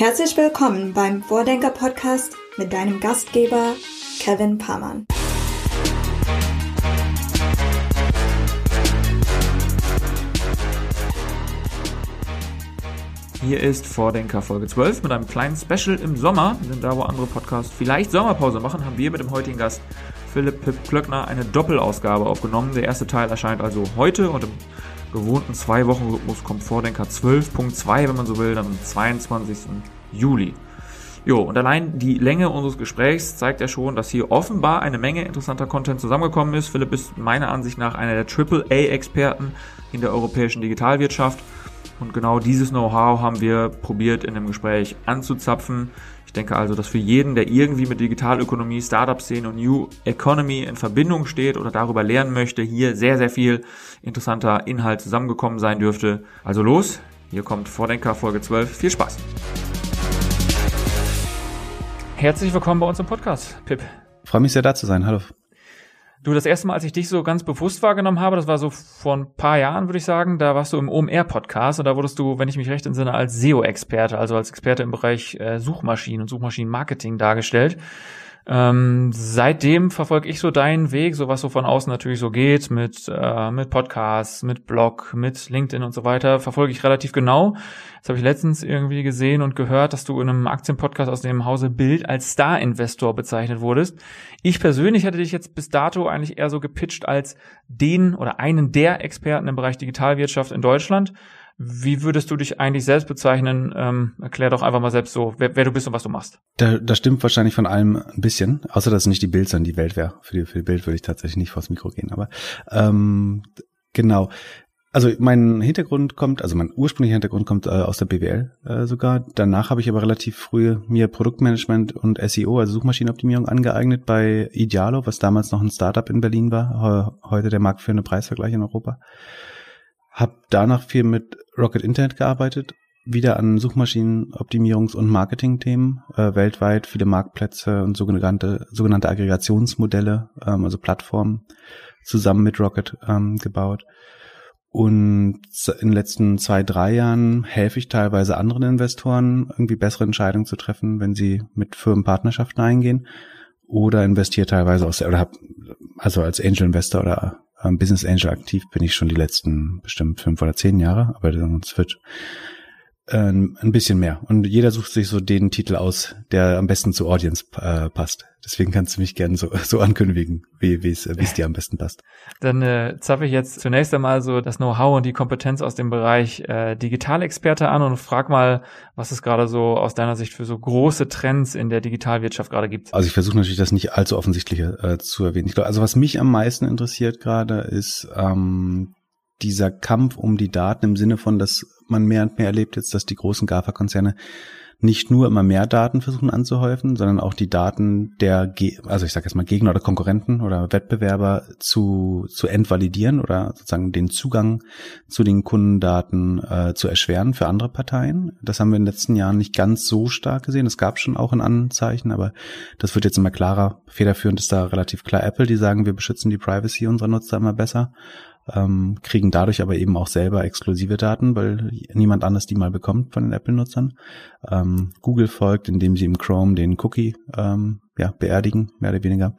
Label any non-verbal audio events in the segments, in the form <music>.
Herzlich willkommen beim Vordenker Podcast mit deinem Gastgeber Kevin Pamann. Hier ist Vordenker Folge 12 mit einem kleinen Special im Sommer. Denn da, wo andere Podcasts vielleicht Sommerpause machen, haben wir mit dem heutigen Gast Philipp Pip Klöckner eine Doppelausgabe aufgenommen. Der erste Teil erscheint also heute und im gewohnten zwei Wochen Rhythmus kommt Vordenker 12.2, wenn man so will, dann am 22. Juli. Jo, und allein die Länge unseres Gesprächs zeigt ja schon, dass hier offenbar eine Menge interessanter Content zusammengekommen ist. Philipp ist meiner Ansicht nach einer der AAA-Experten in der europäischen Digitalwirtschaft. Und genau dieses Know-how haben wir probiert in dem Gespräch anzuzapfen. Ich denke also, dass für jeden, der irgendwie mit Digitalökonomie, Startup-Szene und New Economy in Verbindung steht oder darüber lernen möchte, hier sehr, sehr viel interessanter Inhalt zusammengekommen sein dürfte. Also los, hier kommt Vordenker Folge 12. Viel Spaß! Herzlich willkommen bei uns im Podcast, Pip. Freue mich sehr da zu sein. Hallo. Du, das erste Mal, als ich dich so ganz bewusst wahrgenommen habe, das war so vor ein paar Jahren, würde ich sagen, da warst du im OMR-Podcast und da wurdest du, wenn ich mich recht entsinne, als SEO-Experte, also als Experte im Bereich äh, Suchmaschinen und Suchmaschinenmarketing dargestellt. Ähm, seitdem verfolge ich so deinen Weg, so was so von außen natürlich so geht, mit, äh, mit Podcasts, mit Blog, mit LinkedIn und so weiter, verfolge ich relativ genau. Jetzt habe ich letztens irgendwie gesehen und gehört, dass du in einem Aktienpodcast aus dem Hause Bild als Star-Investor bezeichnet wurdest. Ich persönlich hatte dich jetzt bis dato eigentlich eher so gepitcht als den oder einen der Experten im Bereich Digitalwirtschaft in Deutschland. Wie würdest du dich eigentlich selbst bezeichnen? Ähm, erklär doch einfach mal selbst so, wer, wer du bist und was du machst. Da, da stimmt wahrscheinlich von allem ein bisschen, außer dass es nicht die Bild, sondern die Welt wäre. Für die, für die Bild würde ich tatsächlich nicht vors Mikro gehen, aber ähm, genau. Also mein Hintergrund kommt, also mein ursprünglicher Hintergrund kommt äh, aus der BWL äh, sogar. Danach habe ich aber relativ früh mir Produktmanagement und SEO, also Suchmaschinenoptimierung, angeeignet bei Idealo, was damals noch ein Startup in Berlin war, heute der marktführende Preisvergleich in Europa. Hab danach viel mit Rocket Internet gearbeitet, wieder an Suchmaschinenoptimierungs- und Marketing-Themen, äh, weltweit viele Marktplätze und sogenannte, sogenannte Aggregationsmodelle, ähm, also Plattformen, zusammen mit Rocket ähm, gebaut. Und in den letzten zwei, drei Jahren helfe ich teilweise anderen Investoren, irgendwie bessere Entscheidungen zu treffen, wenn sie mit Firmenpartnerschaften eingehen. Oder investiere teilweise aus, oder hab, also als Angel Investor oder ähm, Business Angel aktiv bin ich schon die letzten bestimmt fünf oder zehn Jahre, aber es wird äh, ein bisschen mehr. Und jeder sucht sich so den Titel aus, der am besten zur Audience äh, passt. Deswegen kannst du mich gerne so, <laughs> so ankündigen, wie es wie es dir am besten passt. Dann äh, zapfe ich jetzt zunächst einmal so das Know-how und die Kompetenz aus dem Bereich äh, Digitalexperte an und frag mal, was es gerade so aus deiner Sicht für so große Trends in der Digitalwirtschaft gerade gibt. Also ich versuche natürlich das nicht allzu offensichtliche äh, zu erwähnen. Ich glaube, also was mich am meisten interessiert gerade ist ähm, dieser Kampf um die Daten im Sinne von, dass man mehr und mehr erlebt jetzt, dass die großen GAFA-Konzerne nicht nur immer mehr Daten versuchen anzuhäufen, sondern auch die Daten der, also ich sage jetzt mal Gegner oder Konkurrenten oder Wettbewerber zu, zu entvalidieren oder sozusagen den Zugang zu den Kundendaten äh, zu erschweren für andere Parteien. Das haben wir in den letzten Jahren nicht ganz so stark gesehen. Es gab schon auch ein Anzeichen, aber das wird jetzt immer klarer. Federführend ist da relativ klar Apple, die sagen, wir beschützen die Privacy unserer Nutzer immer besser ähm, kriegen dadurch aber eben auch selber exklusive Daten, weil niemand anders die mal bekommt von den Apple-Nutzern. Ähm, Google folgt, indem sie im Chrome den Cookie ähm, ja, beerdigen, mehr oder weniger.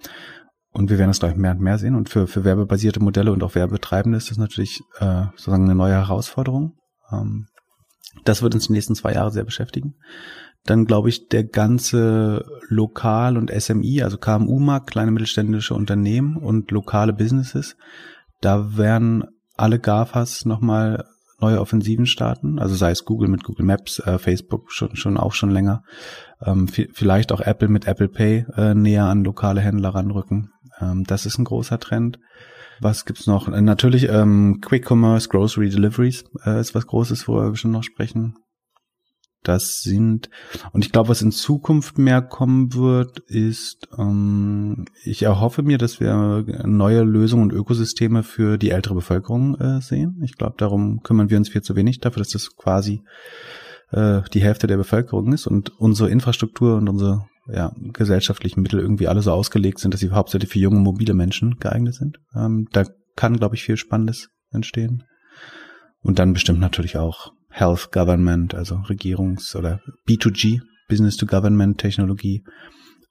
Und wir werden das gleich mehr und mehr sehen. Und für, für werbebasierte Modelle und auch Werbetreibende ist das natürlich äh, sozusagen eine neue Herausforderung. Ähm, das wird uns die nächsten zwei Jahre sehr beschäftigen. Dann glaube ich, der ganze Lokal- und SMI, also KMU-Markt, kleine mittelständische Unternehmen und lokale Businesses, da werden alle GAFAs nochmal neue Offensiven starten, also sei es Google mit Google Maps, äh, Facebook schon, schon auch schon länger, ähm, vielleicht auch Apple mit Apple Pay äh, näher an lokale Händler ranrücken. Ähm, das ist ein großer Trend. Was gibt's noch? Äh, natürlich ähm, Quick Commerce, Grocery Deliveries äh, ist was Großes, worüber wir schon noch sprechen. Das sind, und ich glaube, was in Zukunft mehr kommen wird, ist, ähm, ich erhoffe mir, dass wir neue Lösungen und Ökosysteme für die ältere Bevölkerung äh, sehen. Ich glaube, darum kümmern wir uns viel zu wenig dafür, dass das quasi äh, die Hälfte der Bevölkerung ist und unsere Infrastruktur und unsere ja, gesellschaftlichen Mittel irgendwie alle so ausgelegt sind, dass sie hauptsächlich für junge, mobile Menschen geeignet sind. Ähm, da kann, glaube ich, viel Spannendes entstehen. Und dann bestimmt natürlich auch Health Government, also Regierungs- oder B2G, Business to Government Technologie,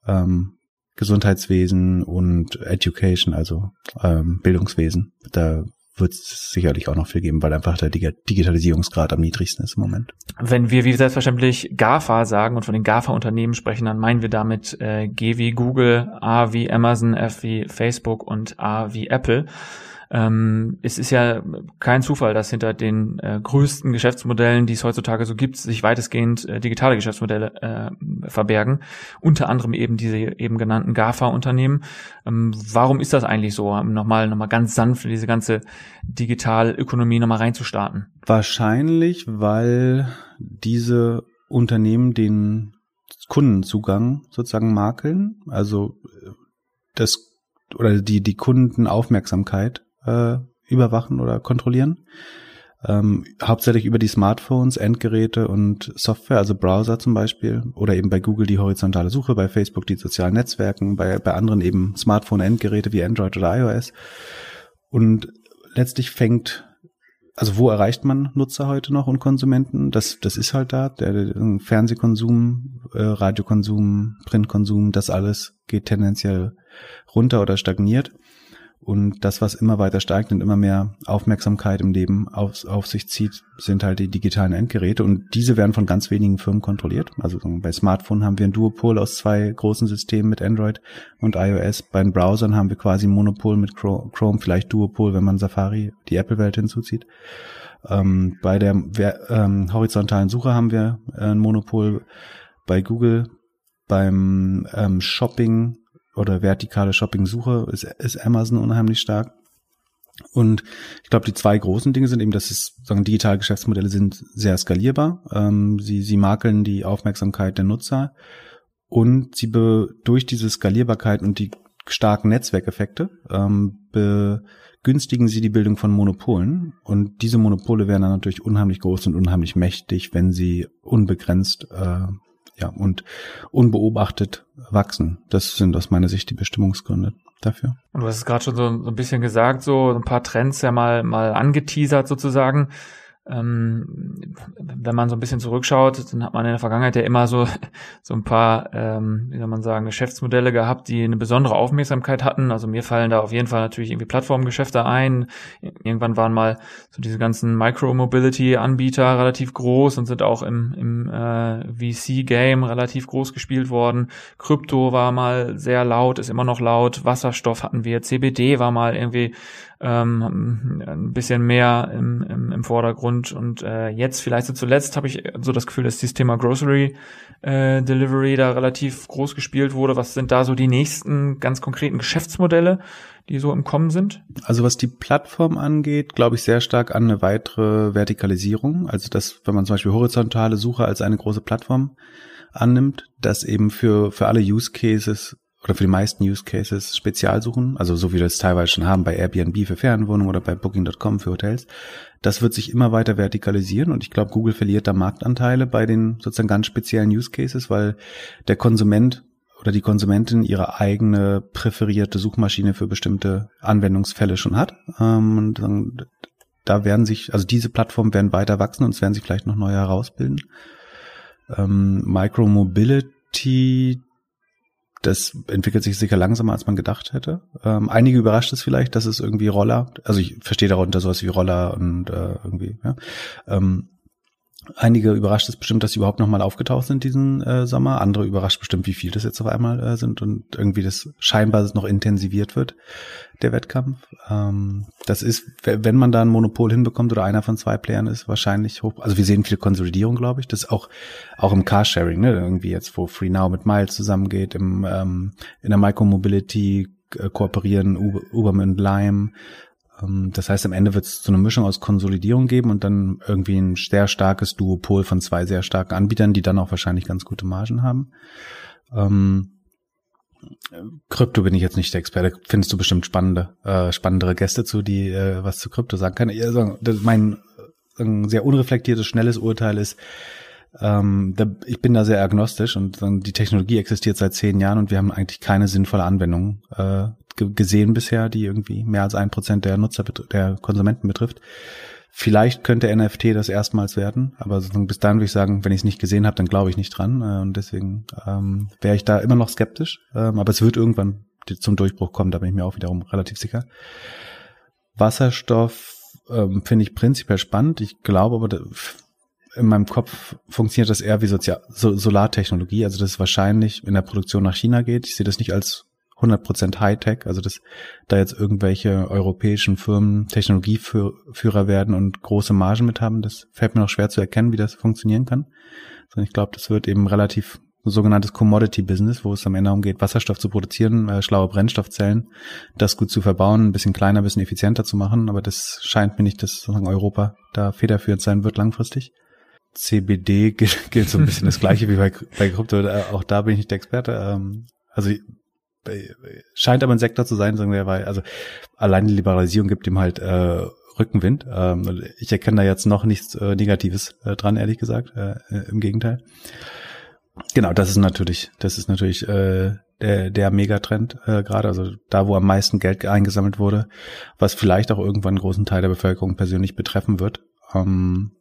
ähm, Gesundheitswesen und Education, also ähm, Bildungswesen. Da wird es sicherlich auch noch viel geben, weil einfach der Digitalisierungsgrad am niedrigsten ist im Moment. Wenn wir wie selbstverständlich GAFA sagen und von den GAFA-Unternehmen sprechen, dann meinen wir damit äh, G wie Google, A wie Amazon, F wie Facebook und A wie Apple. Ähm, es ist ja kein Zufall, dass hinter den äh, größten Geschäftsmodellen, die es heutzutage so gibt, sich weitestgehend äh, digitale Geschäftsmodelle äh, verbergen. Unter anderem eben diese eben genannten GAFA-Unternehmen. Ähm, warum ist das eigentlich so? Nochmal, nochmal ganz sanft in diese ganze Digitalökonomie nochmal reinzustarten. Wahrscheinlich, weil diese Unternehmen den Kundenzugang sozusagen makeln, also äh, das oder die die Kundenaufmerksamkeit äh, überwachen oder kontrollieren. Ähm, hauptsächlich über die Smartphones, Endgeräte und Software, also Browser zum Beispiel, oder eben bei Google die horizontale Suche, bei Facebook die sozialen Netzwerken, bei, bei anderen eben Smartphone-Endgeräte wie Android oder iOS. Und letztlich fängt, also wo erreicht man Nutzer heute noch und Konsumenten? Das, das ist halt da, der, der Fernsehkonsum, äh, Radiokonsum, Printkonsum, das alles geht tendenziell runter oder stagniert. Und das, was immer weiter steigt und immer mehr Aufmerksamkeit im Leben auf, auf sich zieht, sind halt die digitalen Endgeräte. Und diese werden von ganz wenigen Firmen kontrolliert. Also bei Smartphone haben wir ein Duopol aus zwei großen Systemen mit Android und iOS. Bei den Browsern haben wir quasi ein Monopol mit Chrome, vielleicht Duopol, wenn man Safari, die Apple-Welt hinzuzieht. Ähm, bei der ähm, horizontalen Suche haben wir äh, ein Monopol bei Google. Beim ähm, Shopping oder vertikale Shopping-Suche ist, ist Amazon unheimlich stark. Und ich glaube, die zwei großen Dinge sind eben, dass es sagen, digitale Geschäftsmodelle sind sehr skalierbar. Ähm, sie, sie makeln die Aufmerksamkeit der Nutzer und sie be, durch diese Skalierbarkeit und die starken Netzwerkeffekte ähm, begünstigen sie die Bildung von Monopolen. Und diese Monopole werden dann natürlich unheimlich groß und unheimlich mächtig, wenn sie unbegrenzt äh, ja, und unbeobachtet wachsen. Das sind aus meiner Sicht die Bestimmungsgründe dafür. Und du hast es gerade schon so, so, ein bisschen gesagt, so ein paar Trends ja mal, mal angeteasert sozusagen ähm, wenn man so ein bisschen zurückschaut, dann hat man in der Vergangenheit ja immer so, <laughs> so ein paar, ähm, wie soll man sagen, Geschäftsmodelle gehabt, die eine besondere Aufmerksamkeit hatten. Also mir fallen da auf jeden Fall natürlich irgendwie Plattformgeschäfte ein. Irgendwann waren mal so diese ganzen Micro-Mobility-Anbieter relativ groß und sind auch im, im äh, VC-Game relativ groß gespielt worden. Krypto war mal sehr laut, ist immer noch laut. Wasserstoff hatten wir, CBD war mal irgendwie ähm, ein bisschen mehr im, im, im Vordergrund. Und äh, jetzt vielleicht so zuletzt habe ich so das Gefühl, dass dieses Thema Grocery äh, Delivery da relativ groß gespielt wurde. Was sind da so die nächsten ganz konkreten Geschäftsmodelle, die so im Kommen sind? Also was die Plattform angeht, glaube ich sehr stark an eine weitere Vertikalisierung. Also dass, wenn man zum Beispiel horizontale Suche als eine große Plattform annimmt, dass eben für, für alle Use Cases oder für die meisten Use Cases Spezialsuchen, also so wie wir das teilweise schon haben bei Airbnb für Ferienwohnungen oder bei Booking.com für Hotels. Das wird sich immer weiter vertikalisieren und ich glaube, Google verliert da Marktanteile bei den sozusagen ganz speziellen Use Cases, weil der Konsument oder die Konsumentin ihre eigene präferierte Suchmaschine für bestimmte Anwendungsfälle schon hat. Ähm, und da werden sich, also diese Plattformen werden weiter wachsen und es werden sich vielleicht noch neue herausbilden. Ähm, Micromobility, das entwickelt sich sicher langsamer, als man gedacht hätte. Ähm, einige überrascht es vielleicht, dass es irgendwie Roller, also ich verstehe darunter sowas wie Roller und äh, irgendwie, ja. Ähm, einige überrascht es bestimmt, dass sie überhaupt nochmal aufgetaucht sind diesen äh, Sommer. Andere überrascht bestimmt, wie viel das jetzt auf einmal äh, sind und irgendwie das scheinbar noch intensiviert wird der Wettkampf. Ähm, das ist, wenn man da ein Monopol hinbekommt oder einer von zwei Playern ist, wahrscheinlich hoch. Also wir sehen viel Konsolidierung, glaube ich. Das ist auch, auch im Carsharing, ne? Irgendwie jetzt, wo Free Now mit Miles zusammengeht, im, ähm, in der Micromobility äh, kooperieren Uber, Uber mit Lime. Ähm, das heißt, am Ende wird es so eine Mischung aus Konsolidierung geben und dann irgendwie ein sehr starkes Duopol von zwei sehr starken Anbietern, die dann auch wahrscheinlich ganz gute Margen haben. Ähm, Krypto bin ich jetzt nicht der Experte. Findest du bestimmt spannende, äh, spannendere Gäste zu, die äh, was zu Krypto sagen können? Sagen, mein ein sehr unreflektiertes, schnelles Urteil ist, ähm, da, ich bin da sehr agnostisch und äh, die Technologie existiert seit zehn Jahren und wir haben eigentlich keine sinnvolle Anwendung äh, gesehen bisher, die irgendwie mehr als ein Prozent der Nutzer, der Konsumenten betrifft. Vielleicht könnte NFT das erstmals werden, aber bis dahin würde ich sagen, wenn ich es nicht gesehen habe, dann glaube ich nicht dran. Äh, und deswegen ähm, wäre ich da immer noch skeptisch. Ähm, aber es wird irgendwann zum Durchbruch kommen, da bin ich mir auch wiederum relativ sicher. Wasserstoff ähm, finde ich prinzipiell spannend. Ich glaube aber, in meinem Kopf funktioniert das eher wie Sozial so Solartechnologie, also dass es wahrscheinlich in der Produktion nach China geht. Ich sehe das nicht als 100% Hightech, also dass da jetzt irgendwelche europäischen Firmen Technologieführer werden und große Margen mit haben, das fällt mir noch schwer zu erkennen, wie das funktionieren kann. Sondern ich glaube, das wird eben relativ sogenanntes Commodity-Business, wo es am Ende darum geht, Wasserstoff zu produzieren, äh, schlaue Brennstoffzellen, das gut zu verbauen, ein bisschen kleiner, ein bisschen effizienter zu machen. Aber das scheint mir nicht, dass sozusagen Europa da federführend sein wird langfristig. CBD gilt, <laughs> gilt so ein bisschen das gleiche wie bei, bei Krypto. Äh, auch da bin ich nicht der Experte. Ähm, also scheint aber ein Sektor zu sein, sagen wir, weil also allein die Liberalisierung gibt ihm halt äh, Rückenwind. Ähm, ich erkenne da jetzt noch nichts äh, Negatives äh, dran, ehrlich gesagt. Äh, Im Gegenteil. Genau, das ist natürlich, das ist natürlich äh, der, der Megatrend äh, gerade, also da, wo am meisten Geld eingesammelt wurde, was vielleicht auch irgendwann einen großen Teil der Bevölkerung persönlich betreffen wird. Ähm,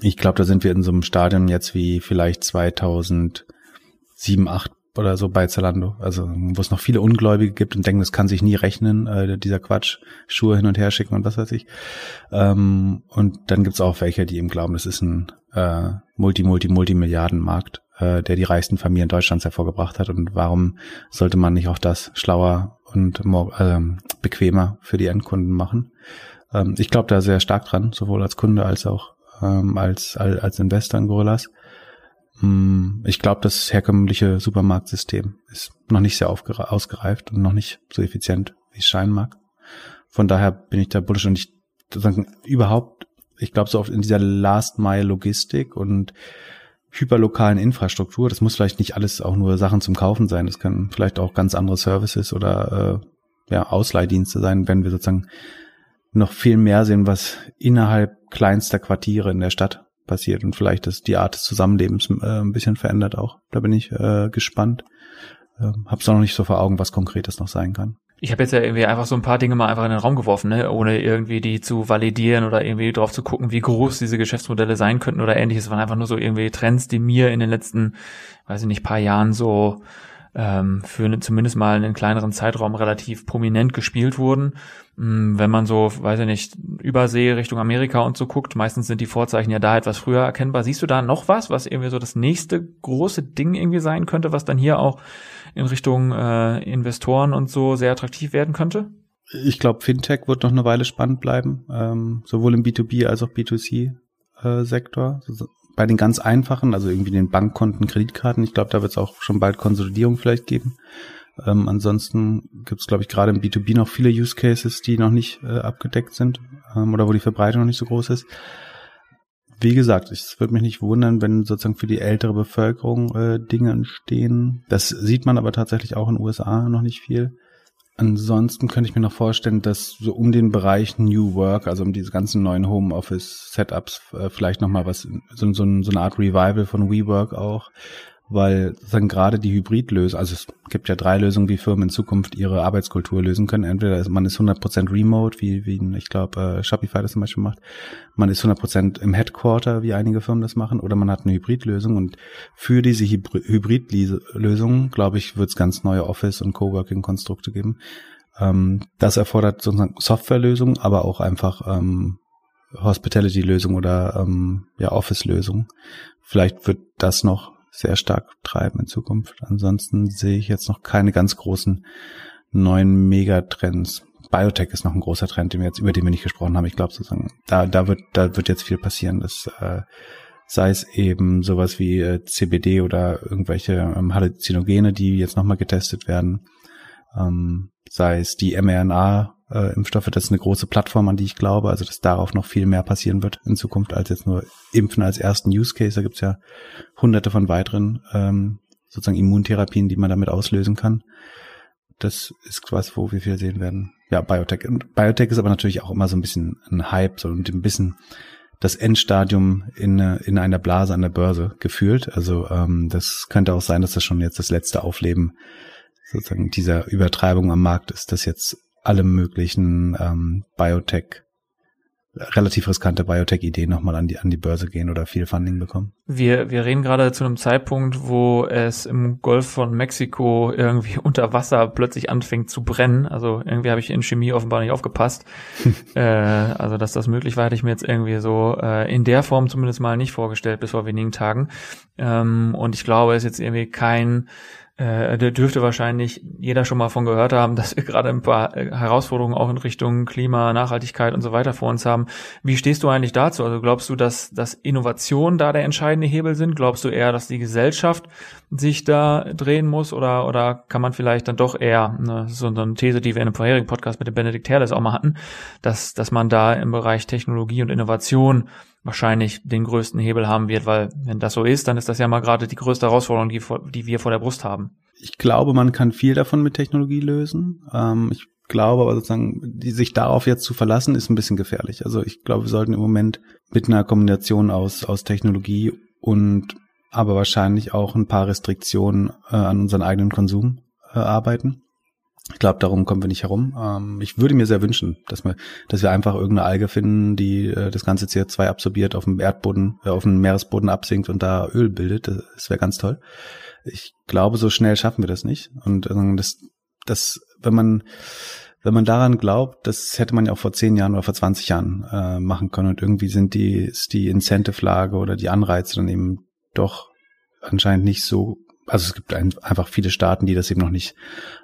ich glaube, da sind wir in so einem Stadion jetzt wie vielleicht 2007, 2008 oder so bei Zalando. Also wo es noch viele Ungläubige gibt und denken, das kann sich nie rechnen, äh, dieser Quatsch, Schuhe hin und her schicken und was weiß ich. Ähm, und dann gibt's auch welche, die eben glauben, das ist ein äh, Multi, Multi, Multimilliardenmarkt, äh, der die reichsten Familien Deutschlands hervorgebracht hat. Und warum sollte man nicht auch das schlauer und äh, bequemer für die Endkunden machen? Ähm, ich glaube da sehr stark dran, sowohl als Kunde als auch ähm, als, als, als Investor in Gorillas. Mm, ich glaube, das herkömmliche Supermarktsystem ist noch nicht sehr ausgereift und noch nicht so effizient, wie es scheinen mag. Von daher bin ich da bullish und ich sozusagen überhaupt, ich glaube so oft in dieser Last Mile Logistik und hyperlokalen Infrastruktur, das muss vielleicht nicht alles auch nur Sachen zum Kaufen sein, das können vielleicht auch ganz andere Services oder äh, ja, Ausleihdienste sein, wenn wir sozusagen noch viel mehr sehen, was innerhalb kleinster Quartiere in der Stadt passiert und vielleicht ist die Art des Zusammenlebens äh, ein bisschen verändert auch. Da bin ich äh, gespannt. Ähm, hab's noch nicht so vor Augen, was konkret das noch sein kann. Ich habe jetzt ja irgendwie einfach so ein paar Dinge mal einfach in den Raum geworfen, ne? ohne irgendwie die zu validieren oder irgendwie drauf zu gucken, wie groß diese Geschäftsmodelle sein könnten oder ähnliches. Es waren einfach nur so irgendwie Trends, die mir in den letzten, weiß ich nicht, paar Jahren so ähm, für eine, zumindest mal einen kleineren Zeitraum relativ prominent gespielt wurden. Ähm, wenn man so, weiß ich nicht, Übersee Richtung Amerika und so guckt, meistens sind die Vorzeichen ja da etwas früher erkennbar. Siehst du da noch was, was irgendwie so das nächste große Ding irgendwie sein könnte, was dann hier auch in Richtung äh, Investoren und so sehr attraktiv werden könnte? Ich glaube, Fintech wird noch eine Weile spannend bleiben, ähm, sowohl im B2B als auch B2C-Sektor. Äh, bei den ganz einfachen, also irgendwie den Bankkonten, Kreditkarten, ich glaube, da wird es auch schon bald Konsolidierung vielleicht geben. Ähm, ansonsten gibt es, glaube ich, gerade im B2B noch viele Use Cases, die noch nicht äh, abgedeckt sind ähm, oder wo die Verbreitung noch nicht so groß ist. Wie gesagt, es würde mich nicht wundern, wenn sozusagen für die ältere Bevölkerung äh, Dinge entstehen. Das sieht man aber tatsächlich auch in den USA noch nicht viel. Ansonsten könnte ich mir noch vorstellen, dass so um den Bereich New Work, also um diese ganzen neuen Homeoffice-Setups, äh, vielleicht nochmal was, so, so, so eine Art Revival von WeWork auch, weil dann gerade die Hybridlösung, also es gibt ja drei Lösungen, wie Firmen in Zukunft ihre Arbeitskultur lösen können. Entweder man ist 100% remote, wie, wie ich glaube äh, Shopify das zum Beispiel macht. Man ist 100% im Headquarter, wie einige Firmen das machen. Oder man hat eine Hybridlösung. Und für diese Hybridlösung, glaube ich, wird es ganz neue Office- und Coworking-Konstrukte geben. Ähm, das erfordert sozusagen Softwarelösungen, aber auch einfach ähm, Hospitality-Lösung oder ähm, ja Office-Lösung. Vielleicht wird das noch sehr stark treiben in Zukunft. Ansonsten sehe ich jetzt noch keine ganz großen neuen Megatrends. Biotech ist noch ein großer Trend, den wir jetzt, über den wir nicht gesprochen haben. Ich glaube sozusagen, da, da wird, da wird jetzt viel passieren. Das, äh, sei es eben sowas wie äh, CBD oder irgendwelche ähm, Halluzinogene, die jetzt nochmal getestet werden. Ähm, sei es die mRNA äh, Impfstoffe, das ist eine große Plattform, an die ich glaube, also dass darauf noch viel mehr passieren wird in Zukunft als jetzt nur Impfen als ersten Use Case. Da gibt's ja hunderte von weiteren ähm, sozusagen Immuntherapien, die man damit auslösen kann. Das ist was, wo wir viel sehen werden. Ja, Biotech. Und Biotech ist aber natürlich auch immer so ein bisschen ein Hype, so ein bisschen das Endstadium in, in einer Blase an der Börse gefühlt. Also ähm, das könnte auch sein, dass das schon jetzt das letzte Aufleben sozusagen dieser Übertreibung am Markt ist, dass jetzt alle möglichen ähm, Biotech relativ riskante Biotech-Ideen nochmal an die, an die Börse gehen oder viel Funding bekommen. Wir, wir reden gerade zu einem Zeitpunkt, wo es im Golf von Mexiko irgendwie <laughs> unter Wasser plötzlich anfängt zu brennen. Also irgendwie habe ich in Chemie offenbar nicht aufgepasst. <laughs> äh, also dass das möglich war, hätte ich mir jetzt irgendwie so äh, in der Form zumindest mal nicht vorgestellt bis vor wenigen Tagen. Ähm, und ich glaube, es ist jetzt irgendwie kein äh, da dürfte wahrscheinlich jeder schon mal von gehört haben, <laughs> dass wir gerade ein paar äh, Herausforderungen auch in Richtung Klima, Nachhaltigkeit und so weiter vor uns haben. Wie stehst du eigentlich dazu? Also glaubst du, dass, dass Innovationen da der entscheidende Hebel sind? Glaubst du eher, dass die Gesellschaft sich da drehen muss oder, oder kann man vielleicht dann doch eher, ne, so eine These, die wir in einem vorherigen Podcast mit dem Benedikt Herles auch mal hatten, dass, dass man da im Bereich Technologie und Innovation wahrscheinlich den größten Hebel haben wird, weil wenn das so ist, dann ist das ja mal gerade die größte Herausforderung, die, die wir vor der Brust haben. Ich glaube, man kann viel davon mit Technologie lösen. Ähm, ich glaube aber sozusagen, die, sich darauf jetzt zu verlassen, ist ein bisschen gefährlich. Also ich glaube, wir sollten im Moment mit einer Kombination aus, aus Technologie und aber wahrscheinlich auch ein paar Restriktionen äh, an unseren eigenen Konsum äh, arbeiten. Ich glaube, darum kommen wir nicht herum. Ähm, ich würde mir sehr wünschen, dass wir, dass wir einfach irgendeine Alge finden, die äh, das ganze CO2 absorbiert, auf dem Erdboden, äh, auf dem Meeresboden absinkt und da Öl bildet. Das, das wäre ganz toll. Ich glaube, so schnell schaffen wir das nicht. Und äh, das, das, wenn man, wenn man daran glaubt, das hätte man ja auch vor zehn Jahren oder vor 20 Jahren äh, machen können. Und irgendwie sind die, ist die Incentive-Lage oder die Anreize dann eben doch anscheinend nicht so also es gibt ein, einfach viele Staaten, die das eben noch nicht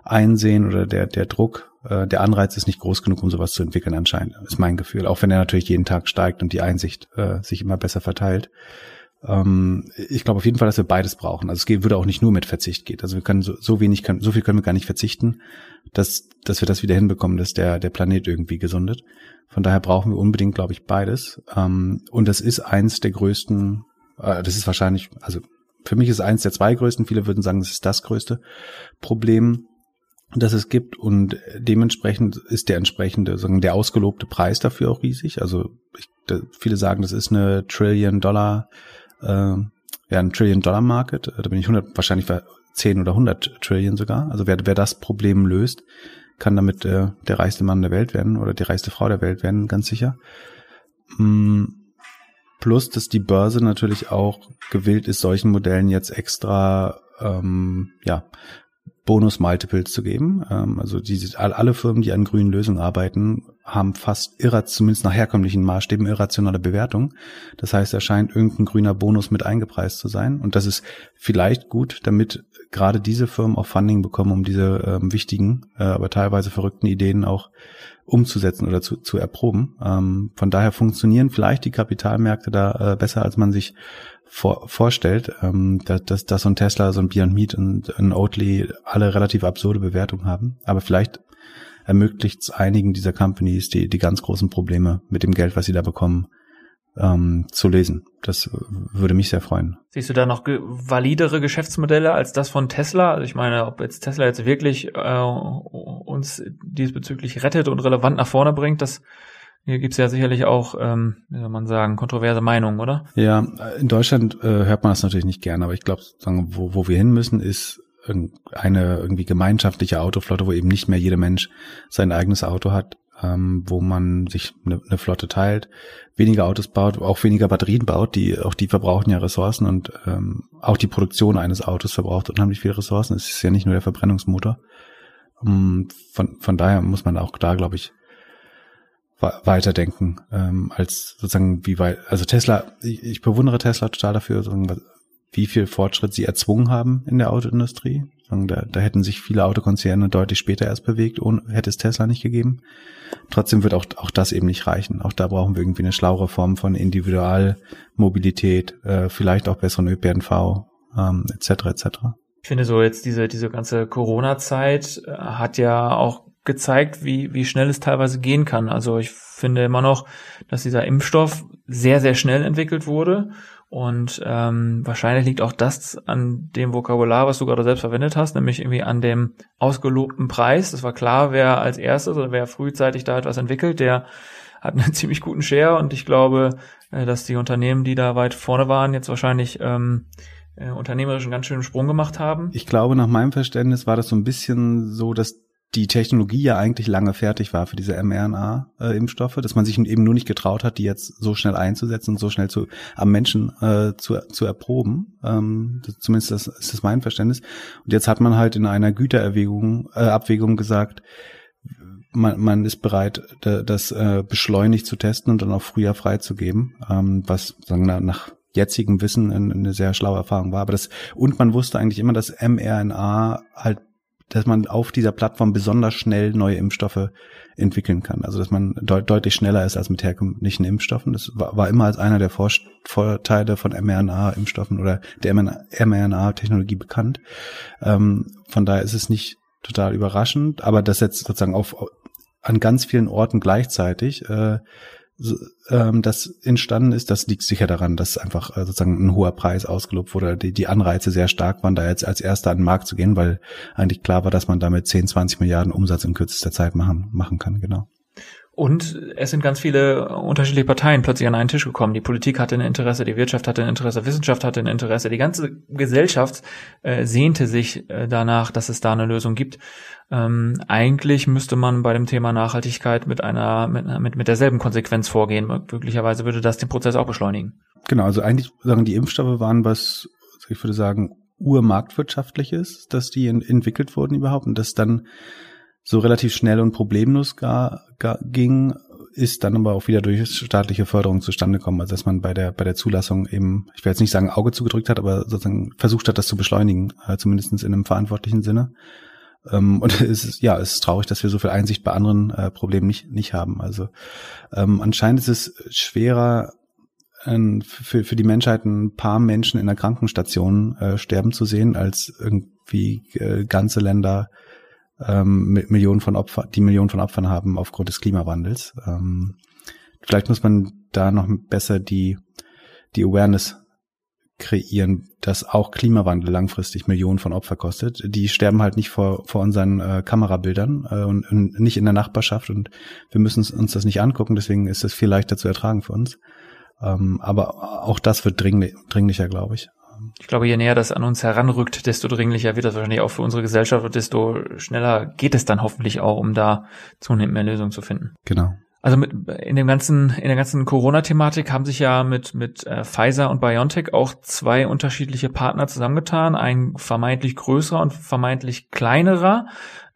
einsehen oder der, der Druck, äh, der Anreiz ist nicht groß genug, um sowas zu entwickeln anscheinend, ist mein Gefühl. Auch wenn er natürlich jeden Tag steigt und die Einsicht äh, sich immer besser verteilt. Ähm, ich glaube auf jeden Fall, dass wir beides brauchen. Also es geht, würde auch nicht nur mit Verzicht gehen. Also wir können so, so wenig, können, so viel können wir gar nicht verzichten, dass, dass wir das wieder hinbekommen, dass der, der Planet irgendwie gesundet. Von daher brauchen wir unbedingt, glaube ich, beides. Ähm, und das ist eins der größten, äh, das ist wahrscheinlich, also für mich ist eins der zwei größten, viele würden sagen, das ist das größte Problem, das es gibt und dementsprechend ist der entsprechende, sagen der ausgelobte Preis dafür auch riesig. Also ich, da, viele sagen, das ist eine Trillion Dollar, äh, ja ein Trillion Dollar Market. Da bin ich 100, wahrscheinlich 10 oder 100 Trillion sogar. Also wer, wer das Problem löst, kann damit äh, der reichste Mann der Welt werden oder die reichste Frau der Welt werden, ganz sicher. Mm Plus, dass die Börse natürlich auch gewillt ist, solchen Modellen jetzt extra ähm, ja, Bonus-Multiples zu geben. Ähm, also diese, alle Firmen, die an grünen Lösungen arbeiten, haben fast irra, zumindest nach herkömmlichen Maßstäben irrationale Bewertung. Das heißt, da scheint irgendein grüner Bonus mit eingepreist zu sein. Und das ist vielleicht gut, damit gerade diese Firmen auch Funding bekommen, um diese ähm, wichtigen, äh, aber teilweise verrückten Ideen auch umzusetzen oder zu, zu erproben. Ähm, von daher funktionieren vielleicht die Kapitalmärkte da äh, besser, als man sich vor, vorstellt, ähm, dass, dass, dass so ein Tesla, so ein Beyond Meat und ein Oatly alle relativ absurde Bewertungen haben. Aber vielleicht ermöglicht es einigen dieser Companies, die, die ganz großen Probleme mit dem Geld, was sie da bekommen, ähm, zu lesen. Das würde mich sehr freuen. Siehst du da noch ge validere Geschäftsmodelle als das von Tesla? Also ich meine, ob jetzt Tesla jetzt wirklich äh, uns diesbezüglich rettet und relevant nach vorne bringt, das hier gibt's ja sicherlich auch, ähm, wie soll man sagen, kontroverse Meinungen, oder? Ja, in Deutschland äh, hört man das natürlich nicht gerne, aber ich glaube, wo, wo wir hin müssen, ist eine irgendwie gemeinschaftliche Autoflotte, wo eben nicht mehr jeder Mensch sein eigenes Auto hat, ähm, wo man sich eine, eine Flotte teilt, weniger Autos baut, auch weniger Batterien baut, die auch die verbrauchen ja Ressourcen und ähm, auch die Produktion eines Autos verbraucht unheimlich viele Ressourcen. Es ist ja nicht nur der Verbrennungsmotor. Ähm, von, von daher muss man auch da, glaube ich, weiterdenken ähm, als sozusagen wie weit. Also Tesla, ich, ich bewundere Tesla total dafür, wie viel Fortschritt sie erzwungen haben in der Autoindustrie. Da, da hätten sich viele Autokonzerne deutlich später erst bewegt, ohne, hätte es Tesla nicht gegeben. Trotzdem wird auch, auch das eben nicht reichen. Auch da brauchen wir irgendwie eine schlauere Form von Individualmobilität, äh, vielleicht auch besseren ÖPNV, ähm, etc. etc. Ich finde so jetzt diese, diese ganze Corona-Zeit äh, hat ja auch gezeigt, wie, wie schnell es teilweise gehen kann. Also ich finde immer noch, dass dieser Impfstoff sehr, sehr schnell entwickelt wurde und ähm, wahrscheinlich liegt auch das an dem Vokabular, was du gerade selbst verwendet hast, nämlich irgendwie an dem ausgelobten Preis. Das war klar, wer als erstes oder wer frühzeitig da etwas entwickelt, der hat einen <laughs> ziemlich guten Share und ich glaube, äh, dass die Unternehmen, die da weit vorne waren, jetzt wahrscheinlich ähm, äh, unternehmerisch einen ganz schönen Sprung gemacht haben. Ich glaube, nach meinem Verständnis war das so ein bisschen so, dass die Technologie ja eigentlich lange fertig war für diese mRNA-Impfstoffe, dass man sich eben nur nicht getraut hat, die jetzt so schnell einzusetzen und so schnell zu, am Menschen äh, zu, zu erproben. Ähm, das, zumindest das, ist das mein Verständnis. Und jetzt hat man halt in einer Gütererwägung, äh, Abwägung gesagt, man, man ist bereit, das äh, beschleunigt zu testen und dann auch früher freizugeben, ähm, was sagen wir, nach jetzigem Wissen eine sehr schlaue Erfahrung war. Aber das, und man wusste eigentlich immer, dass mRNA halt dass man auf dieser Plattform besonders schnell neue Impfstoffe entwickeln kann. Also dass man deut deutlich schneller ist als mit herkömmlichen Impfstoffen. Das war, war immer als einer der Vor Vorteile von mRNA-Impfstoffen oder der mRNA-Technologie bekannt. Ähm, von daher ist es nicht total überraschend, aber das jetzt sozusagen auf, an ganz vielen Orten gleichzeitig äh, ähm, das entstanden ist, das liegt sicher daran, dass einfach äh, sozusagen ein hoher Preis ausgelobt wurde, die, die Anreize sehr stark waren, da jetzt als erster an den Markt zu gehen, weil eigentlich klar war, dass man damit 10, 20 Milliarden Umsatz in kürzester Zeit machen, machen kann, genau. Und es sind ganz viele unterschiedliche Parteien plötzlich an einen Tisch gekommen. Die Politik hatte ein Interesse, die Wirtschaft hatte ein Interesse, Wissenschaft hatte ein Interesse. Die ganze Gesellschaft äh, sehnte sich äh, danach, dass es da eine Lösung gibt. Ähm, eigentlich müsste man bei dem Thema Nachhaltigkeit mit einer mit, mit, mit derselben Konsequenz vorgehen. Möglicherweise würde das den Prozess auch beschleunigen. Genau, also eigentlich sagen die Impfstoffe waren was, ich würde sagen, urmarktwirtschaftliches, dass die entwickelt wurden überhaupt und dass dann so relativ schnell und problemlos gar, gar ging, ist dann aber auch wieder durch staatliche Förderung zustande gekommen, also dass man bei der bei der Zulassung eben, ich will jetzt nicht sagen Auge zugedrückt hat, aber sozusagen versucht hat, das zu beschleunigen, äh, zumindest in einem verantwortlichen Sinne. Ähm, <laughs> und es ist, ja, es ist traurig, dass wir so viel Einsicht bei anderen äh, Problemen nicht nicht haben. Also ähm, anscheinend ist es schwerer äh, für für die Menschheit ein paar Menschen in der Krankenstation äh, sterben zu sehen, als irgendwie äh, ganze Länder ähm, Millionen von Opfern, die Millionen von Opfern haben aufgrund des Klimawandels. Ähm, vielleicht muss man da noch besser die, die Awareness kreieren, dass auch Klimawandel langfristig Millionen von Opfern kostet. Die sterben halt nicht vor, vor unseren äh, Kamerabildern äh, und, und, nicht in der Nachbarschaft und wir müssen uns das nicht angucken, deswegen ist es viel leichter zu ertragen für uns. Ähm, aber auch das wird dringlich, dringlicher, glaube ich. Ich glaube, je näher das an uns heranrückt, desto dringlicher wird das wahrscheinlich auch für unsere Gesellschaft und desto schneller geht es dann hoffentlich auch, um da zunehmend mehr Lösungen zu finden. Genau. Also mit, in dem ganzen, in der ganzen Corona-Thematik haben sich ja mit, mit äh, Pfizer und BioNTech auch zwei unterschiedliche Partner zusammengetan. Ein vermeintlich größerer und vermeintlich kleinerer.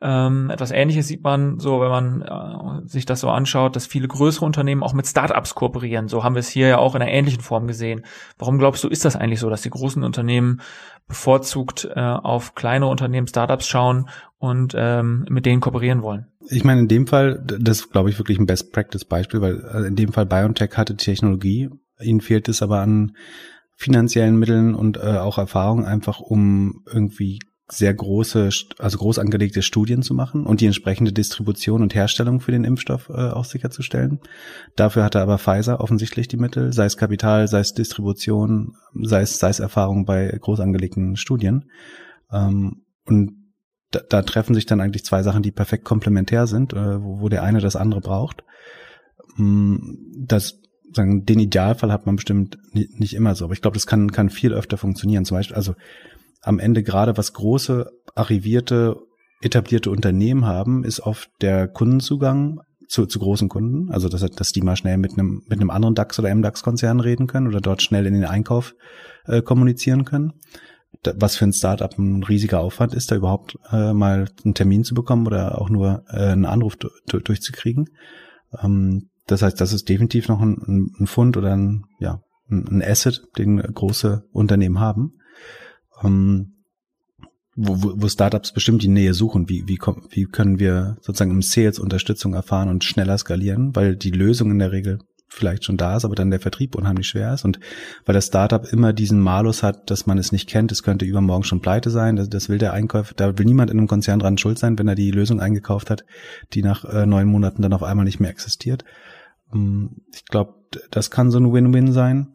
Ähm, etwas Ähnliches sieht man so, wenn man äh, sich das so anschaut, dass viele größere Unternehmen auch mit Startups kooperieren. So haben wir es hier ja auch in einer ähnlichen Form gesehen. Warum glaubst du, ist das eigentlich so, dass die großen Unternehmen bevorzugt äh, auf kleine Unternehmen, Startups schauen und ähm, mit denen kooperieren wollen? Ich meine, in dem Fall, das ist, glaube ich, wirklich ein Best-Practice-Beispiel, weil äh, in dem Fall BioNTech hatte die Technologie, ihnen fehlt es aber an finanziellen Mitteln und äh, auch Erfahrung einfach, um irgendwie sehr große, also groß angelegte Studien zu machen und die entsprechende Distribution und Herstellung für den Impfstoff äh, auch sicherzustellen. Dafür hatte aber Pfizer offensichtlich die Mittel, sei es Kapital, sei es Distribution, sei es, sei es Erfahrung bei groß angelegten Studien. Ähm, und da, da treffen sich dann eigentlich zwei Sachen, die perfekt komplementär sind, äh, wo, wo der eine das andere braucht. Mm, das sagen, den Idealfall hat man bestimmt nicht immer so, aber ich glaube, das kann, kann viel öfter funktionieren. Zum Beispiel, also am Ende gerade was große, arrivierte, etablierte Unternehmen haben, ist oft der Kundenzugang zu, zu großen Kunden. Also, dass, dass die mal schnell mit einem, mit einem anderen DAX oder MDAX-Konzern reden können oder dort schnell in den Einkauf äh, kommunizieren können. Da, was für ein Startup ein riesiger Aufwand ist, da überhaupt äh, mal einen Termin zu bekommen oder auch nur äh, einen Anruf durchzukriegen. Ähm, das heißt, das ist definitiv noch ein, ein Fund oder ein, ja, ein Asset, den große Unternehmen haben ähm, wo, wo Startups bestimmt die Nähe suchen. Wie, wie, wie können wir sozusagen im Sales Unterstützung erfahren und schneller skalieren, weil die Lösung in der Regel vielleicht schon da ist, aber dann der Vertrieb unheimlich schwer ist und weil das Startup immer diesen Malus hat, dass man es nicht kennt, es könnte übermorgen schon pleite sein, das, das will der Einkäufer, da will niemand in einem Konzern dran schuld sein, wenn er die Lösung eingekauft hat, die nach äh, neun Monaten dann auf einmal nicht mehr existiert. Ähm, ich glaube, das kann so ein Win-Win sein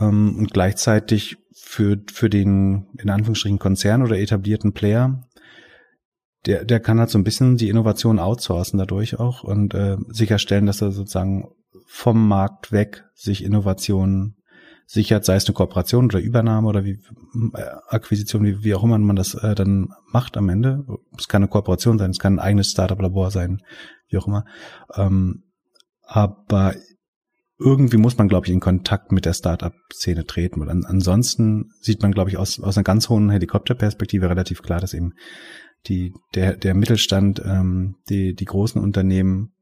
ähm, und gleichzeitig für, für den, in Anführungsstrichen, Konzern oder etablierten Player, der, der kann halt so ein bisschen die Innovation outsourcen dadurch auch und äh, sicherstellen, dass er sozusagen vom Markt weg sich Innovationen sichert, sei es eine Kooperation oder Übernahme oder wie äh, Akquisition, wie, wie auch immer man das äh, dann macht am Ende. Es kann eine Kooperation sein, es kann ein eigenes Startup-Labor sein, wie auch immer. Ähm, aber irgendwie muss man, glaube ich, in Kontakt mit der Startup-Szene treten. Und an, ansonsten sieht man, glaube ich, aus, aus einer ganz hohen Helikopterperspektive relativ klar, dass eben die, der, der Mittelstand, ähm, die, die großen Unternehmen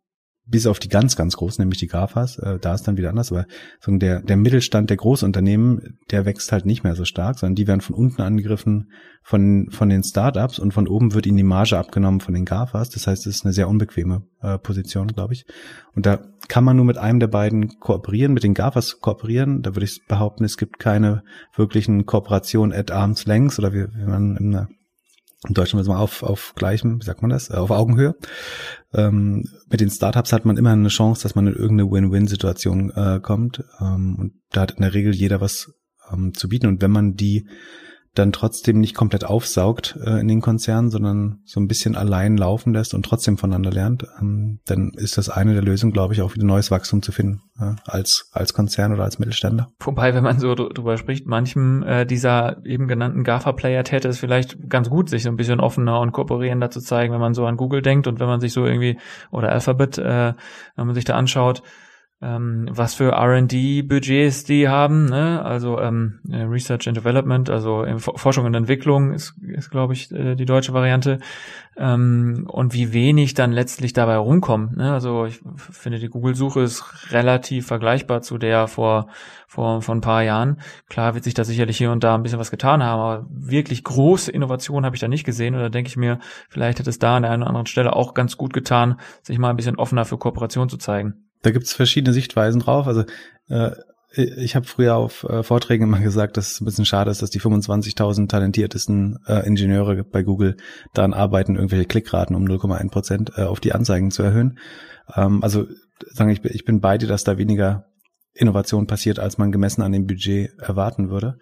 bis auf die ganz, ganz großen, nämlich die GAFAs, äh, da ist dann wieder anders, aber so der, der Mittelstand der Großunternehmen, der wächst halt nicht mehr so stark, sondern die werden von unten angegriffen von, von den Startups und von oben wird ihnen die Marge abgenommen von den GAFAs. Das heißt, es ist eine sehr unbequeme äh, Position, glaube ich. Und da kann man nur mit einem der beiden kooperieren, mit den GAFAs kooperieren. Da würde ich behaupten, es gibt keine wirklichen Kooperationen at arm's length oder wie, wie man in einer in Deutschland ist man auf, auf gleichem, wie sagt man das, auf Augenhöhe. Ähm, mit den Startups hat man immer eine Chance, dass man in irgendeine Win-Win-Situation äh, kommt. Ähm, und da hat in der Regel jeder was ähm, zu bieten. Und wenn man die dann trotzdem nicht komplett aufsaugt äh, in den Konzernen, sondern so ein bisschen allein laufen lässt und trotzdem voneinander lernt, ähm, dann ist das eine der Lösungen, glaube ich, auch wieder neues Wachstum zu finden äh, als als Konzern oder als Mittelständler. Wobei, wenn man so drüber spricht, manchem äh, dieser eben genannten GAFA-Player täte es vielleicht ganz gut, sich so ein bisschen offener und kooperierender zu zeigen, wenn man so an Google denkt und wenn man sich so irgendwie oder Alphabet, äh, wenn man sich da anschaut, ähm, was für R&D-Budgets die haben, ne? also ähm, äh, Research and Development, also Forschung und Entwicklung ist, ist glaube ich, äh, die deutsche Variante ähm, und wie wenig dann letztlich dabei rumkommt. Ne? Also ich finde, die Google-Suche ist relativ vergleichbar zu der vor, vor, vor ein paar Jahren. Klar wird sich da sicherlich hier und da ein bisschen was getan haben, aber wirklich große Innovationen habe ich da nicht gesehen oder denke ich mir, vielleicht hätte es da an der einen oder anderen Stelle auch ganz gut getan, sich mal ein bisschen offener für Kooperation zu zeigen. Da gibt's verschiedene Sichtweisen drauf. Also äh, ich habe früher auf äh, Vorträgen immer gesagt, dass es ein bisschen schade ist, dass die 25.000 talentiertesten äh, Ingenieure bei Google daran arbeiten, irgendwelche Klickraten um 0,1 Prozent äh, auf die Anzeigen zu erhöhen. Ähm, also sagen ich, ich bin bei dir, dass da weniger Innovation passiert, als man gemessen an dem Budget erwarten würde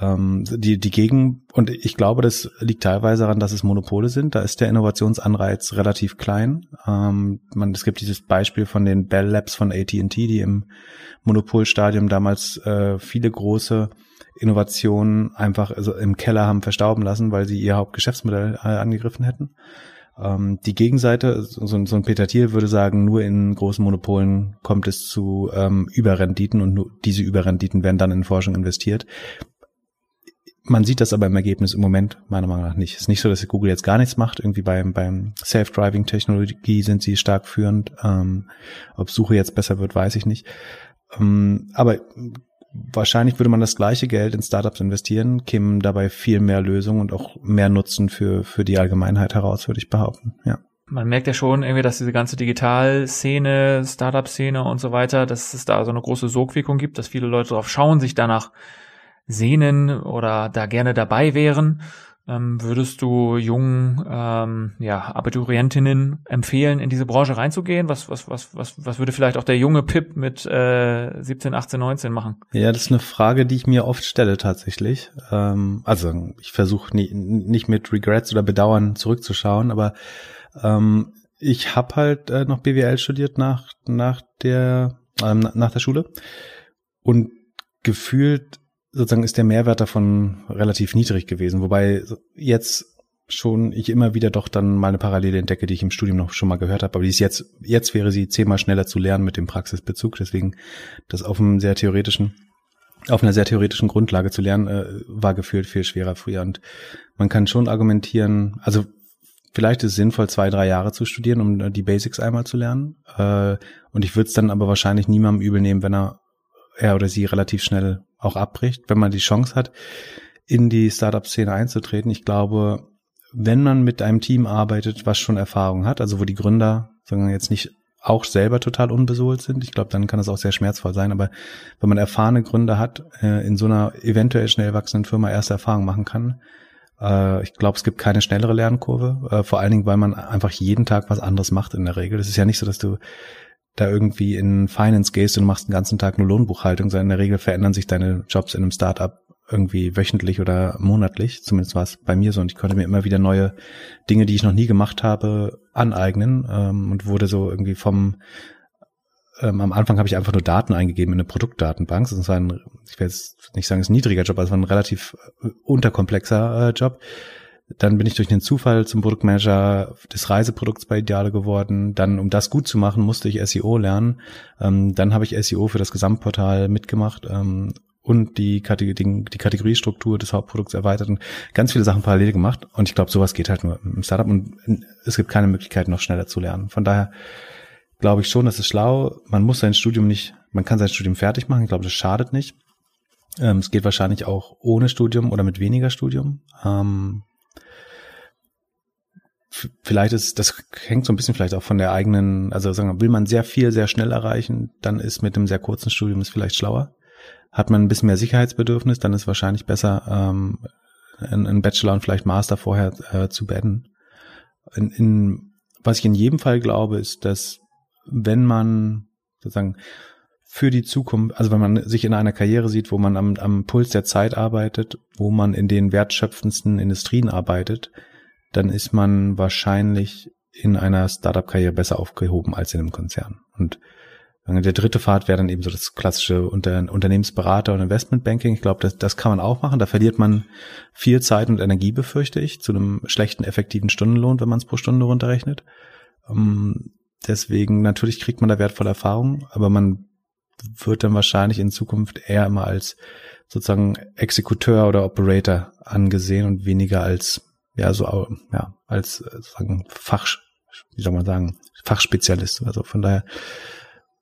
ähm, die, die Gegen, und ich glaube, das liegt teilweise daran, dass es Monopole sind. Da ist der Innovationsanreiz relativ klein. Ähm, man, es gibt dieses Beispiel von den Bell Labs von AT&T, die im Monopolstadium damals äh, viele große Innovationen einfach also im Keller haben verstauben lassen, weil sie ihr Hauptgeschäftsmodell äh, angegriffen hätten. Ähm, die Gegenseite, so, so, ein Peter Thiel würde sagen, nur in großen Monopolen kommt es zu ähm, Überrenditen und nur diese Überrenditen werden dann in Forschung investiert. Man sieht das aber im Ergebnis im Moment meiner Meinung nach nicht. Es ist nicht so, dass Google jetzt gar nichts macht. Irgendwie beim, beim Self-Driving-Technologie sind sie stark führend. Ähm, ob Suche jetzt besser wird, weiß ich nicht. Ähm, aber wahrscheinlich würde man das gleiche Geld in Startups investieren, kämen dabei viel mehr Lösungen und auch mehr Nutzen für, für die Allgemeinheit heraus, würde ich behaupten. Ja. Man merkt ja schon irgendwie, dass diese ganze Digital-Szene, Startup-Szene und so weiter, dass es da so eine große Sogwirkung gibt, dass viele Leute drauf schauen, sich danach sehnen oder da gerne dabei wären. Ähm, würdest du jungen ähm, ja, Abiturientinnen empfehlen, in diese Branche reinzugehen? Was, was, was, was, was würde vielleicht auch der junge Pip mit äh, 17, 18, 19 machen? Ja, das ist eine Frage, die ich mir oft stelle tatsächlich. Ähm, also ich versuche nie, nicht mit Regrets oder Bedauern zurückzuschauen, aber ähm, ich habe halt äh, noch BWL studiert nach, nach, der, ähm, nach der Schule und gefühlt sozusagen ist der Mehrwert davon relativ niedrig gewesen, wobei jetzt schon ich immer wieder doch dann mal eine Parallele entdecke, die ich im Studium noch schon mal gehört habe, aber die ist jetzt, jetzt wäre sie zehnmal schneller zu lernen mit dem Praxisbezug, deswegen das auf einem sehr theoretischen, auf einer sehr theoretischen Grundlage zu lernen, äh, war gefühlt viel schwerer früher. Und man kann schon argumentieren, also vielleicht ist es sinnvoll, zwei, drei Jahre zu studieren, um die Basics einmal zu lernen. Äh, und ich würde es dann aber wahrscheinlich niemandem übel nehmen, wenn er er oder sie relativ schnell auch abbricht, wenn man die Chance hat, in die Startup-Szene einzutreten. Ich glaube, wenn man mit einem Team arbeitet, was schon Erfahrung hat, also wo die Gründer, sagen wir jetzt nicht auch selber total unbesohlt sind, ich glaube, dann kann das auch sehr schmerzvoll sein. Aber wenn man erfahrene Gründer hat, äh, in so einer eventuell schnell wachsenden Firma erste Erfahrung machen kann, äh, ich glaube, es gibt keine schnellere Lernkurve, äh, vor allen Dingen, weil man einfach jeden Tag was anderes macht in der Regel. Das ist ja nicht so, dass du da irgendwie in Finance gehst und machst den ganzen Tag nur Lohnbuchhaltung, sondern in der Regel verändern sich deine Jobs in einem Startup irgendwie wöchentlich oder monatlich. Zumindest war es bei mir so und ich konnte mir immer wieder neue Dinge, die ich noch nie gemacht habe, aneignen ähm, und wurde so irgendwie vom ähm, am Anfang habe ich einfach nur Daten eingegeben in eine Produktdatenbank. Das war ein, ich will jetzt nicht sagen, es ist ein niedriger Job, aber es war ein relativ äh, unterkomplexer äh, Job. Dann bin ich durch den Zufall zum Produktmanager des Reiseprodukts bei Ideale geworden. Dann, um das gut zu machen, musste ich SEO lernen. Ähm, dann habe ich SEO für das Gesamtportal mitgemacht ähm, und die, Kategor die, die Kategoriestruktur des Hauptprodukts erweitert und ganz viele Sachen parallel gemacht. Und ich glaube, sowas geht halt nur im Startup und es gibt keine Möglichkeit, noch schneller zu lernen. Von daher glaube ich schon, das ist schlau. Man muss sein Studium nicht, man kann sein Studium fertig machen. Ich glaube, das schadet nicht. Ähm, es geht wahrscheinlich auch ohne Studium oder mit weniger Studium. Ähm, vielleicht ist, das hängt so ein bisschen vielleicht auch von der eigenen, also sagen wir, will man sehr viel, sehr schnell erreichen, dann ist mit einem sehr kurzen Studium ist vielleicht schlauer. Hat man ein bisschen mehr Sicherheitsbedürfnis, dann ist wahrscheinlich besser, ähm, einen Bachelor und vielleicht Master vorher äh, zu beenden. In, in, was ich in jedem Fall glaube, ist, dass wenn man sozusagen für die Zukunft, also wenn man sich in einer Karriere sieht, wo man am, am Puls der Zeit arbeitet, wo man in den wertschöpfendsten Industrien arbeitet, dann ist man wahrscheinlich in einer Startup-Karriere besser aufgehoben als in einem Konzern. Und der dritte Pfad wäre dann eben so das klassische Unter Unternehmensberater und Investmentbanking. Ich glaube, das, das kann man auch machen. Da verliert man viel Zeit und Energie, befürchte ich, zu einem schlechten, effektiven Stundenlohn, wenn man es pro Stunde runterrechnet. Ähm, deswegen, natürlich kriegt man da wertvolle Erfahrungen, aber man wird dann wahrscheinlich in Zukunft eher immer als sozusagen Exekuteur oder Operator angesehen und weniger als ja, so, ja, als äh, sagen, Fach, wie soll man sagen, Fachspezialist. Also von daher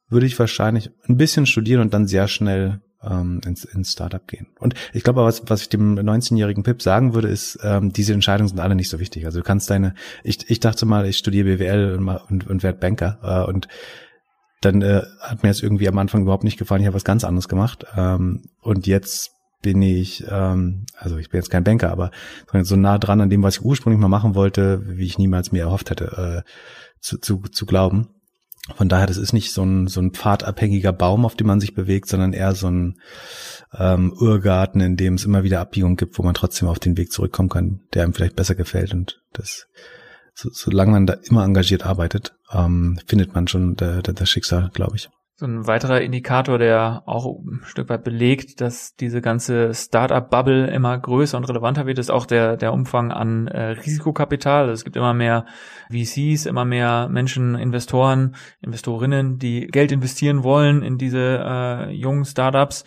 würde ich wahrscheinlich ein bisschen studieren und dann sehr schnell ähm, ins, ins Startup gehen. Und ich glaube, was, was ich dem 19-jährigen Pip sagen würde, ist, ähm, diese Entscheidungen sind alle nicht so wichtig. Also du kannst deine, ich, ich dachte mal, ich studiere BWL und, und, und werde Banker äh, und dann äh, hat mir jetzt irgendwie am Anfang überhaupt nicht gefallen. Ich habe was ganz anderes gemacht. Ähm, und jetzt bin ich, ähm, also ich bin jetzt kein Banker, aber so nah dran an dem, was ich ursprünglich mal machen wollte, wie ich niemals mir erhofft hätte, äh, zu, zu, zu glauben. Von daher, das ist nicht so ein, so ein pfadabhängiger Baum, auf dem man sich bewegt, sondern eher so ein ähm, Irrgarten, in dem es immer wieder Abbiegungen gibt, wo man trotzdem auf den Weg zurückkommen kann, der einem vielleicht besser gefällt. Und das, so, solange man da immer engagiert arbeitet, ähm, findet man schon das Schicksal, glaube ich. So ein weiterer Indikator, der auch ein Stück weit belegt, dass diese ganze Startup-Bubble immer größer und relevanter wird, ist auch der, der Umfang an äh, Risikokapital. Also es gibt immer mehr VCs, immer mehr Menschen, Investoren, Investorinnen, die Geld investieren wollen in diese äh, jungen Startups.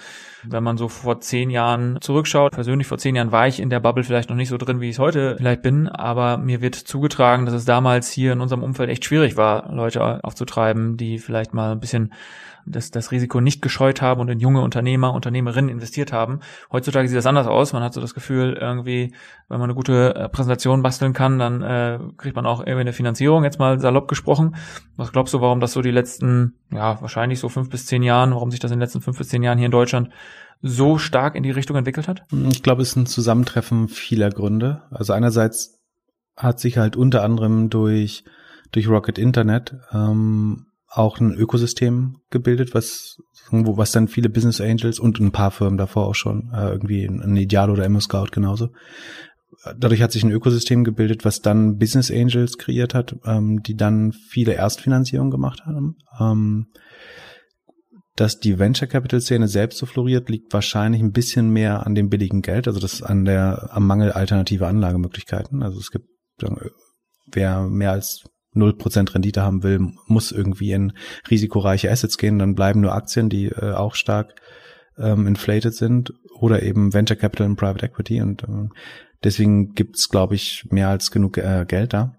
Wenn man so vor zehn Jahren zurückschaut, persönlich vor zehn Jahren war ich in der Bubble vielleicht noch nicht so drin, wie ich es heute vielleicht bin, aber mir wird zugetragen, dass es damals hier in unserem Umfeld echt schwierig war, Leute aufzutreiben, die vielleicht mal ein bisschen das, das Risiko nicht gescheut haben und in junge Unternehmer, Unternehmerinnen investiert haben. Heutzutage sieht das anders aus. Man hat so das Gefühl, irgendwie, wenn man eine gute äh, Präsentation basteln kann, dann äh, kriegt man auch irgendwie eine Finanzierung, jetzt mal salopp gesprochen. Was glaubst du, warum das so die letzten, ja, wahrscheinlich so fünf bis zehn Jahren, warum sich das in den letzten fünf bis zehn Jahren hier in Deutschland so stark in die Richtung entwickelt hat? Ich glaube, es ist ein Zusammentreffen vieler Gründe. Also einerseits hat sich halt unter anderem durch durch Rocket Internet ähm, auch ein Ökosystem gebildet, was wo was dann viele Business Angels und ein paar Firmen davor auch schon äh, irgendwie ein Ideal oder MO Scout genauso. Dadurch hat sich ein Ökosystem gebildet, was dann Business Angels kreiert hat, ähm, die dann viele Erstfinanzierungen gemacht haben. Ähm, dass die Venture Capital Szene selbst so floriert, liegt wahrscheinlich ein bisschen mehr an dem billigen Geld, also das an der am Mangel alternative Anlagemöglichkeiten. Also es gibt wer mehr als 0% Rendite haben will, muss irgendwie in risikoreiche Assets gehen, dann bleiben nur Aktien, die äh, auch stark ähm, inflated sind oder eben Venture Capital und Private Equity und äh, deswegen gibt's glaube ich, mehr als genug äh, Geld da.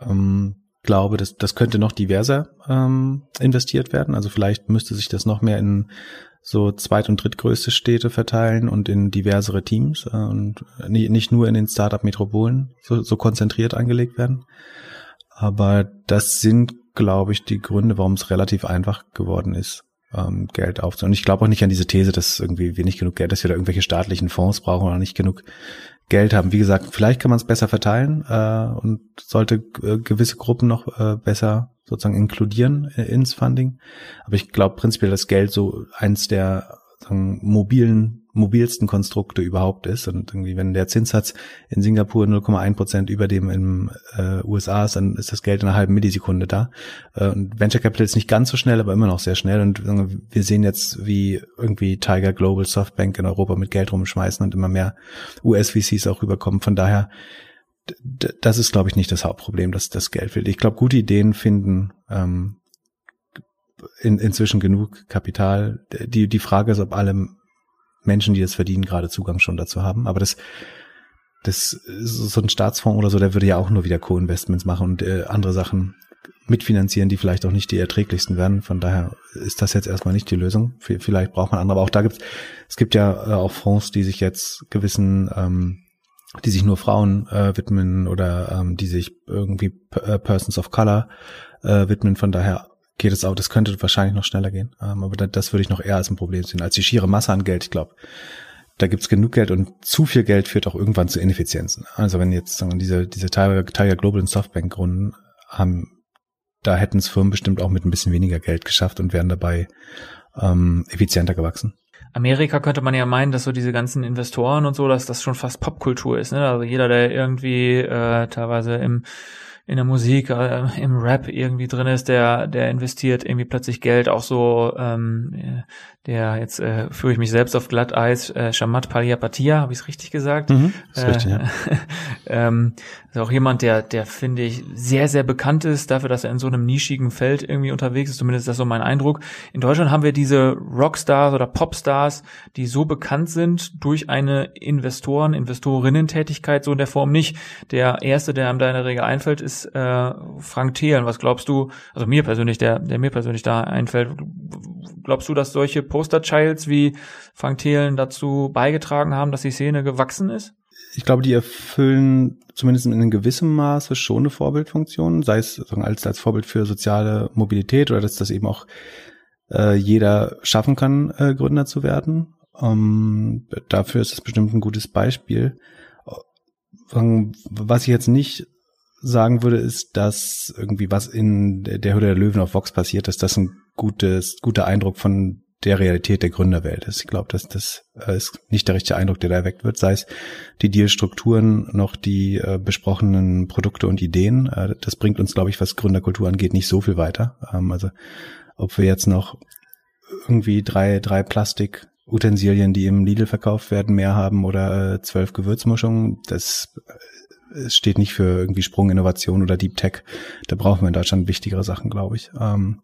Ähm, glaube, das, das könnte noch diverser ähm, investiert werden. Also vielleicht müsste sich das noch mehr in so zweit- und drittgrößte Städte verteilen und in diversere Teams äh, und nicht nur in den Startup-Metropolen so, so konzentriert angelegt werden. Aber das sind, glaube ich, die Gründe, warum es relativ einfach geworden ist, ähm, Geld aufzunehmen. Und ich glaube auch nicht an diese These, dass irgendwie wir nicht genug Geld, dass wir da irgendwelche staatlichen Fonds brauchen oder nicht genug Geld haben. Wie gesagt, vielleicht kann man es besser verteilen äh, und sollte äh, gewisse Gruppen noch äh, besser sozusagen inkludieren äh, ins Funding. Aber ich glaube prinzipiell, dass Geld so eins der sagen, mobilen mobilsten Konstrukte überhaupt ist. Und irgendwie, wenn der Zinssatz in Singapur 0,1 Prozent über dem in äh, USA ist, dann ist das Geld in einer halben Millisekunde da. Äh, und Venture Capital ist nicht ganz so schnell, aber immer noch sehr schnell. Und äh, wir sehen jetzt, wie irgendwie Tiger Global Softbank in Europa mit Geld rumschmeißen und immer mehr US-VCs auch rüberkommen. Von daher, das ist, glaube ich, nicht das Hauptproblem, dass das Geld fehlt. Ich glaube, gute Ideen finden ähm, in, inzwischen genug Kapital. Die, die Frage ist, ob alle Menschen, die das verdienen, gerade Zugang schon dazu haben. Aber das, das so ein Staatsfonds oder so, der würde ja auch nur wieder Co-Investments machen und äh, andere Sachen mitfinanzieren, die vielleicht auch nicht die erträglichsten werden. Von daher ist das jetzt erstmal nicht die Lösung. Vielleicht braucht man andere. Aber auch da gibt es gibt ja äh, auch Fonds, die sich jetzt gewissen, ähm, die sich nur Frauen äh, widmen oder ähm, die sich irgendwie äh, Persons of Color äh, widmen. Von daher geht es auch, das könnte wahrscheinlich noch schneller gehen. Ähm, aber das, würde ich noch eher als ein Problem sehen, als die schiere Masse an Geld. Ich glaube, da gibt's genug Geld und zu viel Geld führt auch irgendwann zu Ineffizienzen. Also wenn jetzt sagen wir, diese, diese Tiger, Tiger Global und Softbank gründen, haben, da hätten es Firmen bestimmt auch mit ein bisschen weniger Geld geschafft und wären dabei ähm, effizienter gewachsen. Amerika könnte man ja meinen, dass so diese ganzen Investoren und so, dass das schon fast Popkultur ist. Ne? Also jeder, der irgendwie äh, teilweise im in der Musik, äh, im Rap irgendwie drin ist, der, der investiert irgendwie plötzlich Geld, auch so, ähm, der, jetzt äh, führe ich mich selbst auf Glatteis, äh, Shamat Paliapatia, habe ich es richtig gesagt? Mhm, ist äh, richtig, ja. <laughs> ähm, ist auch jemand, der, der finde ich sehr, sehr bekannt ist, dafür, dass er in so einem nischigen Feld irgendwie unterwegs ist, zumindest ist das so mein Eindruck. In Deutschland haben wir diese Rockstars oder Popstars, die so bekannt sind durch eine Investoren, Investorinnen-Tätigkeit so in der Form nicht. Der erste, der einem da in der Regel einfällt, ist äh, Frank Thelen. Was glaubst du, also mir persönlich, der, der mir persönlich da einfällt, glaubst du, dass solche Poster-Childs wie Frank Thelen dazu beigetragen haben, dass die Szene gewachsen ist? Ich glaube, die erfüllen zumindest in einem gewissen Maße schon eine Vorbildfunktion, sei es als, als Vorbild für soziale Mobilität oder dass das eben auch äh, jeder schaffen kann, äh, Gründer zu werden. Ähm, dafür ist es bestimmt ein gutes Beispiel. Was ich jetzt nicht sagen würde, ist, dass irgendwie was in der Hütte der Löwen auf Vox passiert ist, das ein gutes, guter Eindruck von der Realität der Gründerwelt ist. Ich glaube, dass das äh, ist nicht der richtige Eindruck, der da erweckt wird, sei es die Dealstrukturen noch die äh, besprochenen Produkte und Ideen. Äh, das bringt uns, glaube ich, was Gründerkultur angeht, nicht so viel weiter. Ähm, also ob wir jetzt noch irgendwie drei, drei Plastik Utensilien, die im Lidl verkauft werden, mehr haben oder äh, zwölf Gewürzmuschungen, das es steht nicht für irgendwie Sprunginnovation oder Deep Tech. Da brauchen wir in Deutschland wichtigere Sachen, glaube ich. Ähm,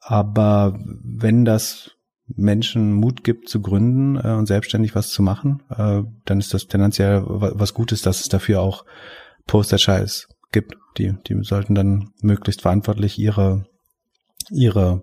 aber wenn das Menschen Mut gibt zu gründen äh, und selbstständig was zu machen, äh, dann ist das tendenziell was Gutes, dass es dafür auch Poster-Scheiß gibt. Die, die sollten dann möglichst verantwortlich ihre, ihre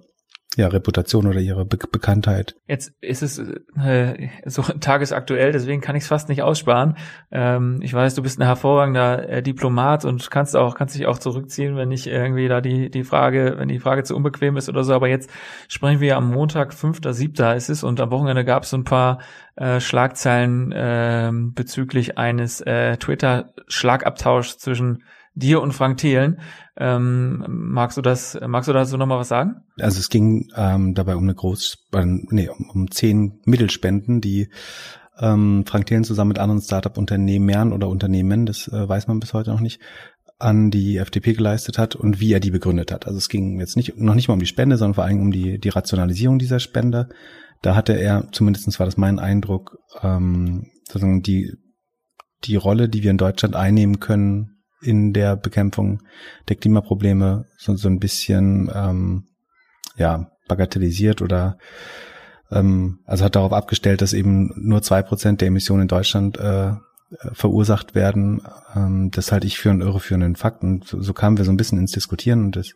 ja, Reputation oder ihre Be Bekanntheit. Jetzt ist es äh, so <laughs> tagesaktuell, deswegen kann ich es fast nicht aussparen. Ähm, ich weiß, du bist ein hervorragender äh, Diplomat und kannst auch kannst dich auch zurückziehen, wenn nicht irgendwie da die die Frage, wenn die Frage zu unbequem ist oder so. Aber jetzt sprechen wir am Montag, 5.7. ist es und am Wochenende gab es so ein paar äh, Schlagzeilen äh, bezüglich eines äh, Twitter-Schlagabtauschs zwischen dir und Frank Thelen. Ähm, magst du das, magst du dazu nochmal was sagen? Also es ging ähm, dabei um eine Groß, äh, nee, um, um zehn Mittelspenden, die ähm, Frank Thelen zusammen mit anderen Startup-Unternehmern oder Unternehmen, das äh, weiß man bis heute noch nicht, an die FDP geleistet hat und wie er die begründet hat. Also es ging jetzt nicht noch nicht mal um die Spende, sondern vor allem um die die Rationalisierung dieser Spende. Da hatte er, zumindestens war das mein Eindruck, ähm, sozusagen die die Rolle, die wir in Deutschland einnehmen können, in der Bekämpfung der Klimaprobleme so, so ein bisschen ähm, ja bagatellisiert oder ähm, also hat darauf abgestellt, dass eben nur zwei Prozent der Emissionen in Deutschland äh, verursacht werden. Ähm, das halte ich für einen irreführenden Fakt und so, so kamen wir so ein bisschen ins Diskutieren und das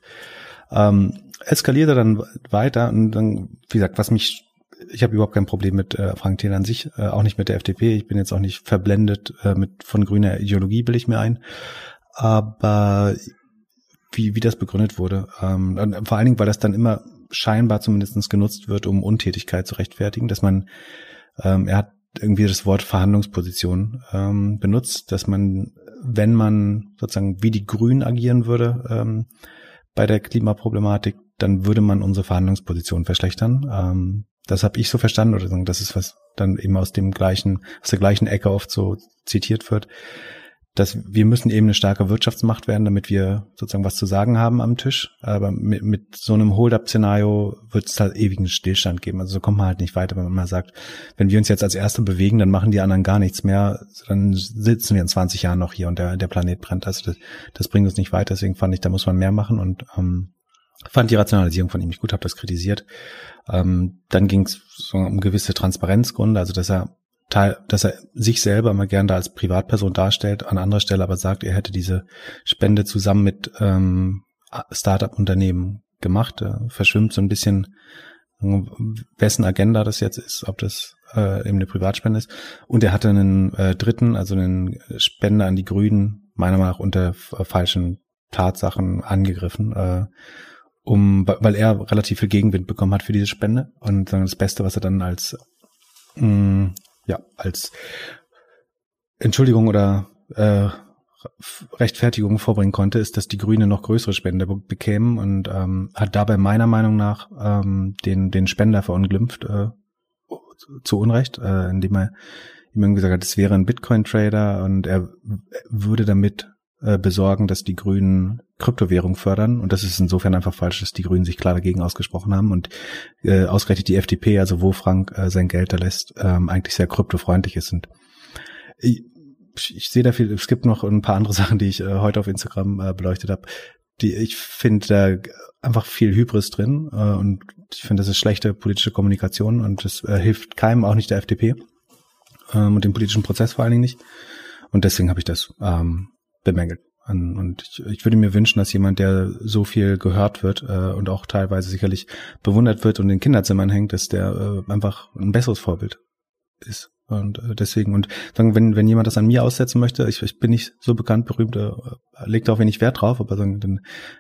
ähm, eskalierte dann weiter und dann, wie gesagt, was mich ich habe überhaupt kein Problem mit äh, Frank Thelen an sich, äh, auch nicht mit der FDP. Ich bin jetzt auch nicht verblendet äh, mit von grüner Ideologie, will ich mir ein aber wie, wie das begründet wurde. Ähm, vor allen Dingen, weil das dann immer scheinbar zumindestens genutzt wird, um Untätigkeit zu rechtfertigen, dass man, ähm, er hat irgendwie das Wort Verhandlungsposition ähm, benutzt, dass man, wenn man sozusagen wie die Grünen agieren würde ähm, bei der Klimaproblematik, dann würde man unsere Verhandlungsposition verschlechtern. Ähm, das habe ich so verstanden oder das ist was dann eben aus dem gleichen, aus der gleichen Ecke oft so zitiert wird, dass wir müssen eben eine starke Wirtschaftsmacht werden, damit wir sozusagen was zu sagen haben am Tisch. Aber mit, mit so einem Hold-up-Szenario wird es halt ewigen Stillstand geben. Also so kommt man halt nicht weiter, wenn man mal sagt, wenn wir uns jetzt als Erste bewegen, dann machen die anderen gar nichts mehr. Dann sitzen wir in 20 Jahren noch hier und der, der Planet brennt. Also das, das bringt uns nicht weiter. Deswegen fand ich, da muss man mehr machen und ähm, fand die Rationalisierung von ihm nicht gut, habe das kritisiert. Ähm, dann ging es so um gewisse Transparenzgründe, also dass er dass er sich selber immer gerne da als Privatperson darstellt, an anderer Stelle aber sagt, er hätte diese Spende zusammen mit ähm, Startup-Unternehmen gemacht. Er verschwimmt so ein bisschen, wessen Agenda das jetzt ist, ob das äh, eben eine Privatspende ist. Und er hatte einen äh, dritten, also einen Spender an die Grünen, meiner Meinung nach unter falschen Tatsachen angegriffen. Äh, um, weil er relativ viel Gegenwind bekommen hat für diese Spende und das Beste, was er dann als mh, mm, ja als Entschuldigung oder äh, Rechtfertigung vorbringen konnte, ist, dass die Grüne noch größere Spende bekämen und ähm, hat dabei meiner Meinung nach ähm, den den Spender verunglimpft äh, zu Unrecht, äh, indem er ihm irgendwie gesagt hat, es wäre ein Bitcoin-Trader und er würde damit äh, besorgen, dass die Grünen Kryptowährung fördern. Und das ist insofern einfach falsch, dass die Grünen sich klar dagegen ausgesprochen haben und äh, ausgerechnet die FDP, also wo Frank äh, sein Geld da lässt, ähm, eigentlich sehr kryptofreundlich ist. Und ich, ich sehe da viel, es gibt noch ein paar andere <laughs> Sachen, die ich äh, heute auf Instagram äh, beleuchtet habe. Die, ich finde da einfach viel Hybris drin äh, und ich finde, das ist schlechte politische Kommunikation und das äh, hilft keinem, auch nicht der FDP ähm, und dem politischen Prozess vor allen Dingen nicht. Und deswegen habe ich das ähm, bemängelt. Und ich, ich würde mir wünschen, dass jemand, der so viel gehört wird äh, und auch teilweise sicherlich bewundert wird und in Kinderzimmern hängt, dass der äh, einfach ein besseres Vorbild ist. Und äh, deswegen, und sagen, wenn, wenn jemand das an mir aussetzen möchte, ich, ich bin nicht so bekannt, berühmt, äh, legt auch wenig Wert drauf, aber sagen, dann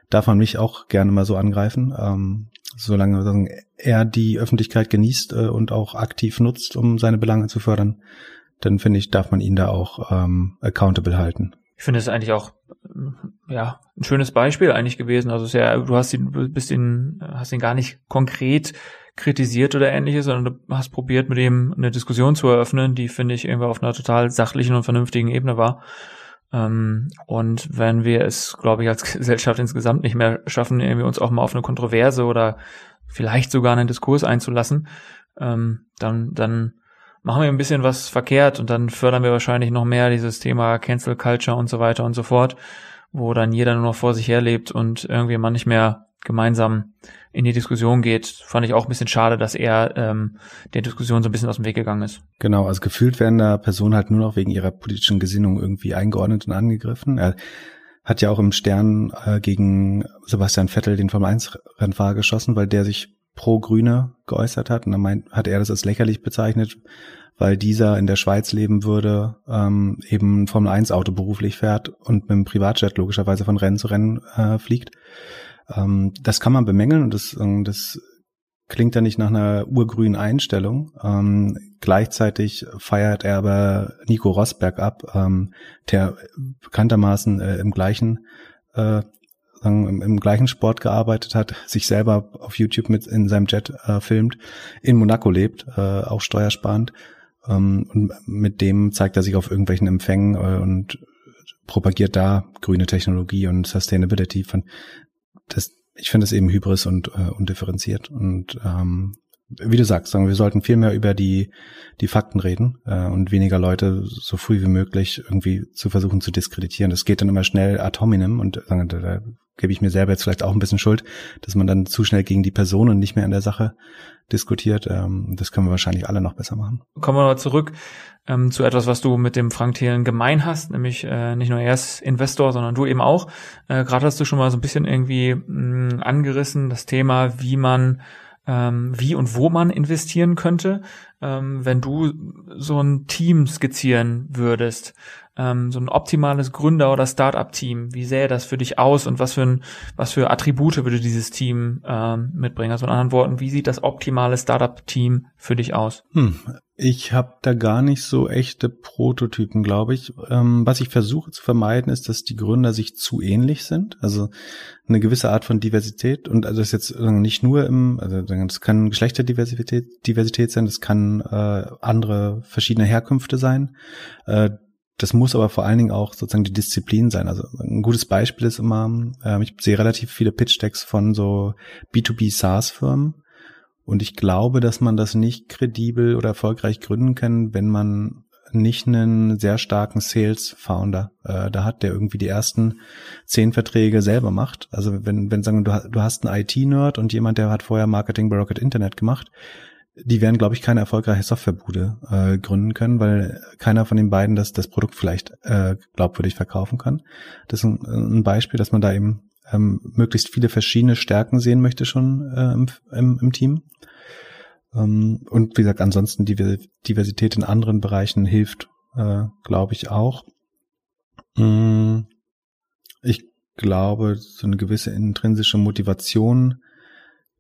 darf man mich auch gerne mal so angreifen, ähm, solange sagen, er die Öffentlichkeit genießt äh, und auch aktiv nutzt, um seine Belange zu fördern, dann finde ich, darf man ihn da auch ähm, accountable halten ich finde es eigentlich auch ja ein schönes Beispiel eigentlich gewesen. Also sehr, du hast ihn, bist ihn, hast ihn gar nicht konkret kritisiert oder ähnliches, sondern du hast probiert, mit ihm eine Diskussion zu eröffnen, die finde ich irgendwie auf einer total sachlichen und vernünftigen Ebene war. Ähm, und wenn wir es, glaube ich, als <laughs> Gesellschaft insgesamt nicht mehr schaffen, irgendwie uns auch mal auf eine Kontroverse oder vielleicht sogar einen Diskurs einzulassen, ähm, dann, dann machen wir ein bisschen was verkehrt und dann fördern wir wahrscheinlich noch mehr dieses Thema Cancel Culture und so weiter und so fort, wo dann jeder nur noch vor sich herlebt und irgendwie man nicht mehr gemeinsam in die Diskussion geht. Fand ich auch ein bisschen schade, dass er ähm, der Diskussion so ein bisschen aus dem Weg gegangen ist. Genau, also gefühlt werden da Personen halt nur noch wegen ihrer politischen Gesinnung irgendwie eingeordnet und angegriffen. Er hat ja auch im Stern äh, gegen Sebastian Vettel den Formel 1 Rennfahrer geschossen, weil der sich pro Grüne geäußert hat. Und dann meint, hat er das als lächerlich bezeichnet, weil dieser in der Schweiz leben würde, ähm, eben ein Formel-1-Auto beruflich fährt und mit dem Privatjet logischerweise von Rennen zu Rennen äh, fliegt. Ähm, das kann man bemängeln und das, äh, das klingt ja nicht nach einer urgrünen Einstellung. Ähm, gleichzeitig feiert er aber Nico Rosberg ab, ähm, der bekanntermaßen äh, im gleichen äh, im, im gleichen Sport gearbeitet hat, sich selber auf YouTube mit in seinem Jet äh, filmt, in Monaco lebt, äh, auch steuersparend. Ähm, und mit dem zeigt er sich auf irgendwelchen Empfängen äh, und propagiert da grüne Technologie und Sustainability. Von das, ich finde es eben hybris und äh, undifferenziert. Und ähm, wie du sagst, sagen wir sollten viel mehr über die die Fakten reden äh, und weniger Leute so früh wie möglich irgendwie zu versuchen zu diskreditieren. Das geht dann immer schnell ad hominem und sagen, da gebe ich mir selber jetzt vielleicht auch ein bisschen Schuld, dass man dann zu schnell gegen die Person und nicht mehr an der Sache diskutiert. Ähm, das können wir wahrscheinlich alle noch besser machen. Kommen wir mal zurück ähm, zu etwas, was du mit dem Frank Thelen gemein hast, nämlich äh, nicht nur er ist Investor, sondern du eben auch. Äh, Gerade hast du schon mal so ein bisschen irgendwie mh, angerissen, das Thema, wie man ähm, wie und wo man investieren könnte. Ähm, wenn du so ein Team skizzieren würdest, ähm, so ein optimales Gründer- oder Startup-Team, wie sähe das für dich aus und was für, ein, was für Attribute würde dieses Team ähm, mitbringen? Also in anderen Worten, wie sieht das optimale Startup-Team für dich aus? Hm. Ich habe da gar nicht so echte Prototypen, glaube ich. Ähm, was ich versuche zu vermeiden, ist, dass die Gründer sich zu ähnlich sind. Also eine gewisse Art von Diversität. Und also das ist jetzt nicht nur im, also das kann Geschlechterdiversität Diversität sein, das kann äh, andere verschiedene Herkünfte sein. Äh, das muss aber vor allen Dingen auch sozusagen die Disziplin sein. Also ein gutes Beispiel ist immer, äh, ich sehe relativ viele Pitch-Decks von so B2B SaaS-Firmen und ich glaube, dass man das nicht kredibel oder erfolgreich gründen kann, wenn man nicht einen sehr starken Sales-Founder äh, da hat, der irgendwie die ersten zehn Verträge selber macht. Also wenn, wenn sagen, du, du hast einen IT-Nerd und jemand, der hat vorher Marketing bei Rocket Internet gemacht, die werden, glaube ich, keine erfolgreiche Softwarebude äh, gründen können, weil keiner von den beiden das, das Produkt vielleicht äh, glaubwürdig verkaufen kann. Das ist ein, ein Beispiel, dass man da eben ähm, möglichst viele verschiedene Stärken sehen möchte schon äh, im, im, im Team. Ähm, und wie gesagt, ansonsten die Diversität in anderen Bereichen hilft, äh, glaube ich auch. Mm, ich glaube, so eine gewisse intrinsische Motivation,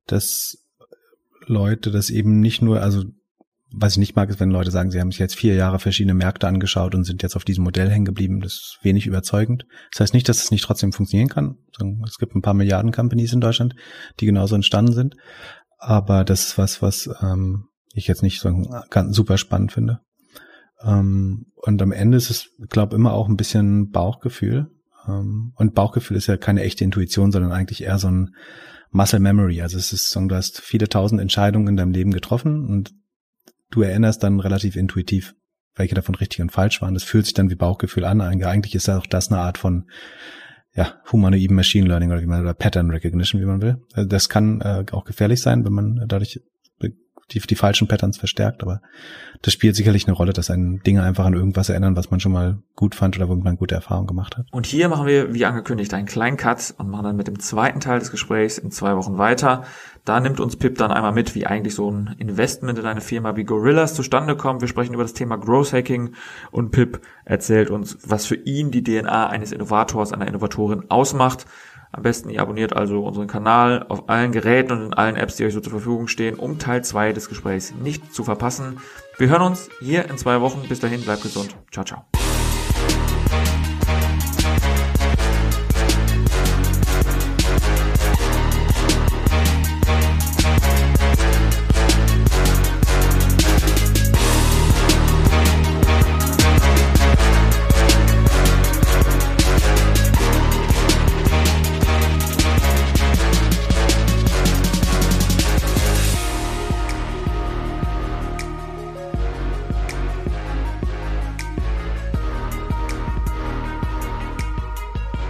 dass Leute das eben nicht nur, also was ich nicht mag, ist, wenn Leute sagen, sie haben sich jetzt vier Jahre verschiedene Märkte angeschaut und sind jetzt auf diesem Modell hängen geblieben. Das ist wenig überzeugend. Das heißt nicht, dass es nicht trotzdem funktionieren kann. Es gibt ein paar Milliarden Companies in Deutschland, die genauso entstanden sind. Aber das ist was, was ähm, ich jetzt nicht so ganz super spannend finde. Ähm, und am Ende ist es, glaube immer auch ein bisschen Bauchgefühl. Ähm, und Bauchgefühl ist ja keine echte Intuition, sondern eigentlich eher so ein Muscle Memory. Also es ist so, du hast viele tausend Entscheidungen in deinem Leben getroffen und du erinnerst dann relativ intuitiv, welche davon richtig und falsch waren. Das fühlt sich dann wie Bauchgefühl an. Eigentlich ist ja auch das eine Art von ja, humanoiden Machine Learning oder wie man oder Pattern Recognition, wie man will. Also das kann äh, auch gefährlich sein, wenn man dadurch die, die falschen Patterns verstärkt, aber das spielt sicherlich eine Rolle, dass ein Dinge einfach an irgendwas erinnern, was man schon mal gut fand oder womit man gute Erfahrungen gemacht hat. Und hier machen wir, wie angekündigt, einen kleinen Cut und machen dann mit dem zweiten Teil des Gesprächs in zwei Wochen weiter. Da nimmt uns Pip dann einmal mit, wie eigentlich so ein Investment in eine Firma wie Gorillas zustande kommt. Wir sprechen über das Thema Growth Hacking und Pip erzählt uns, was für ihn die DNA eines Innovators, einer Innovatorin ausmacht am besten ihr abonniert also unseren Kanal auf allen Geräten und in allen Apps, die euch so zur Verfügung stehen, um Teil 2 des Gesprächs nicht zu verpassen. Wir hören uns hier in zwei Wochen. Bis dahin, bleibt gesund. Ciao, ciao.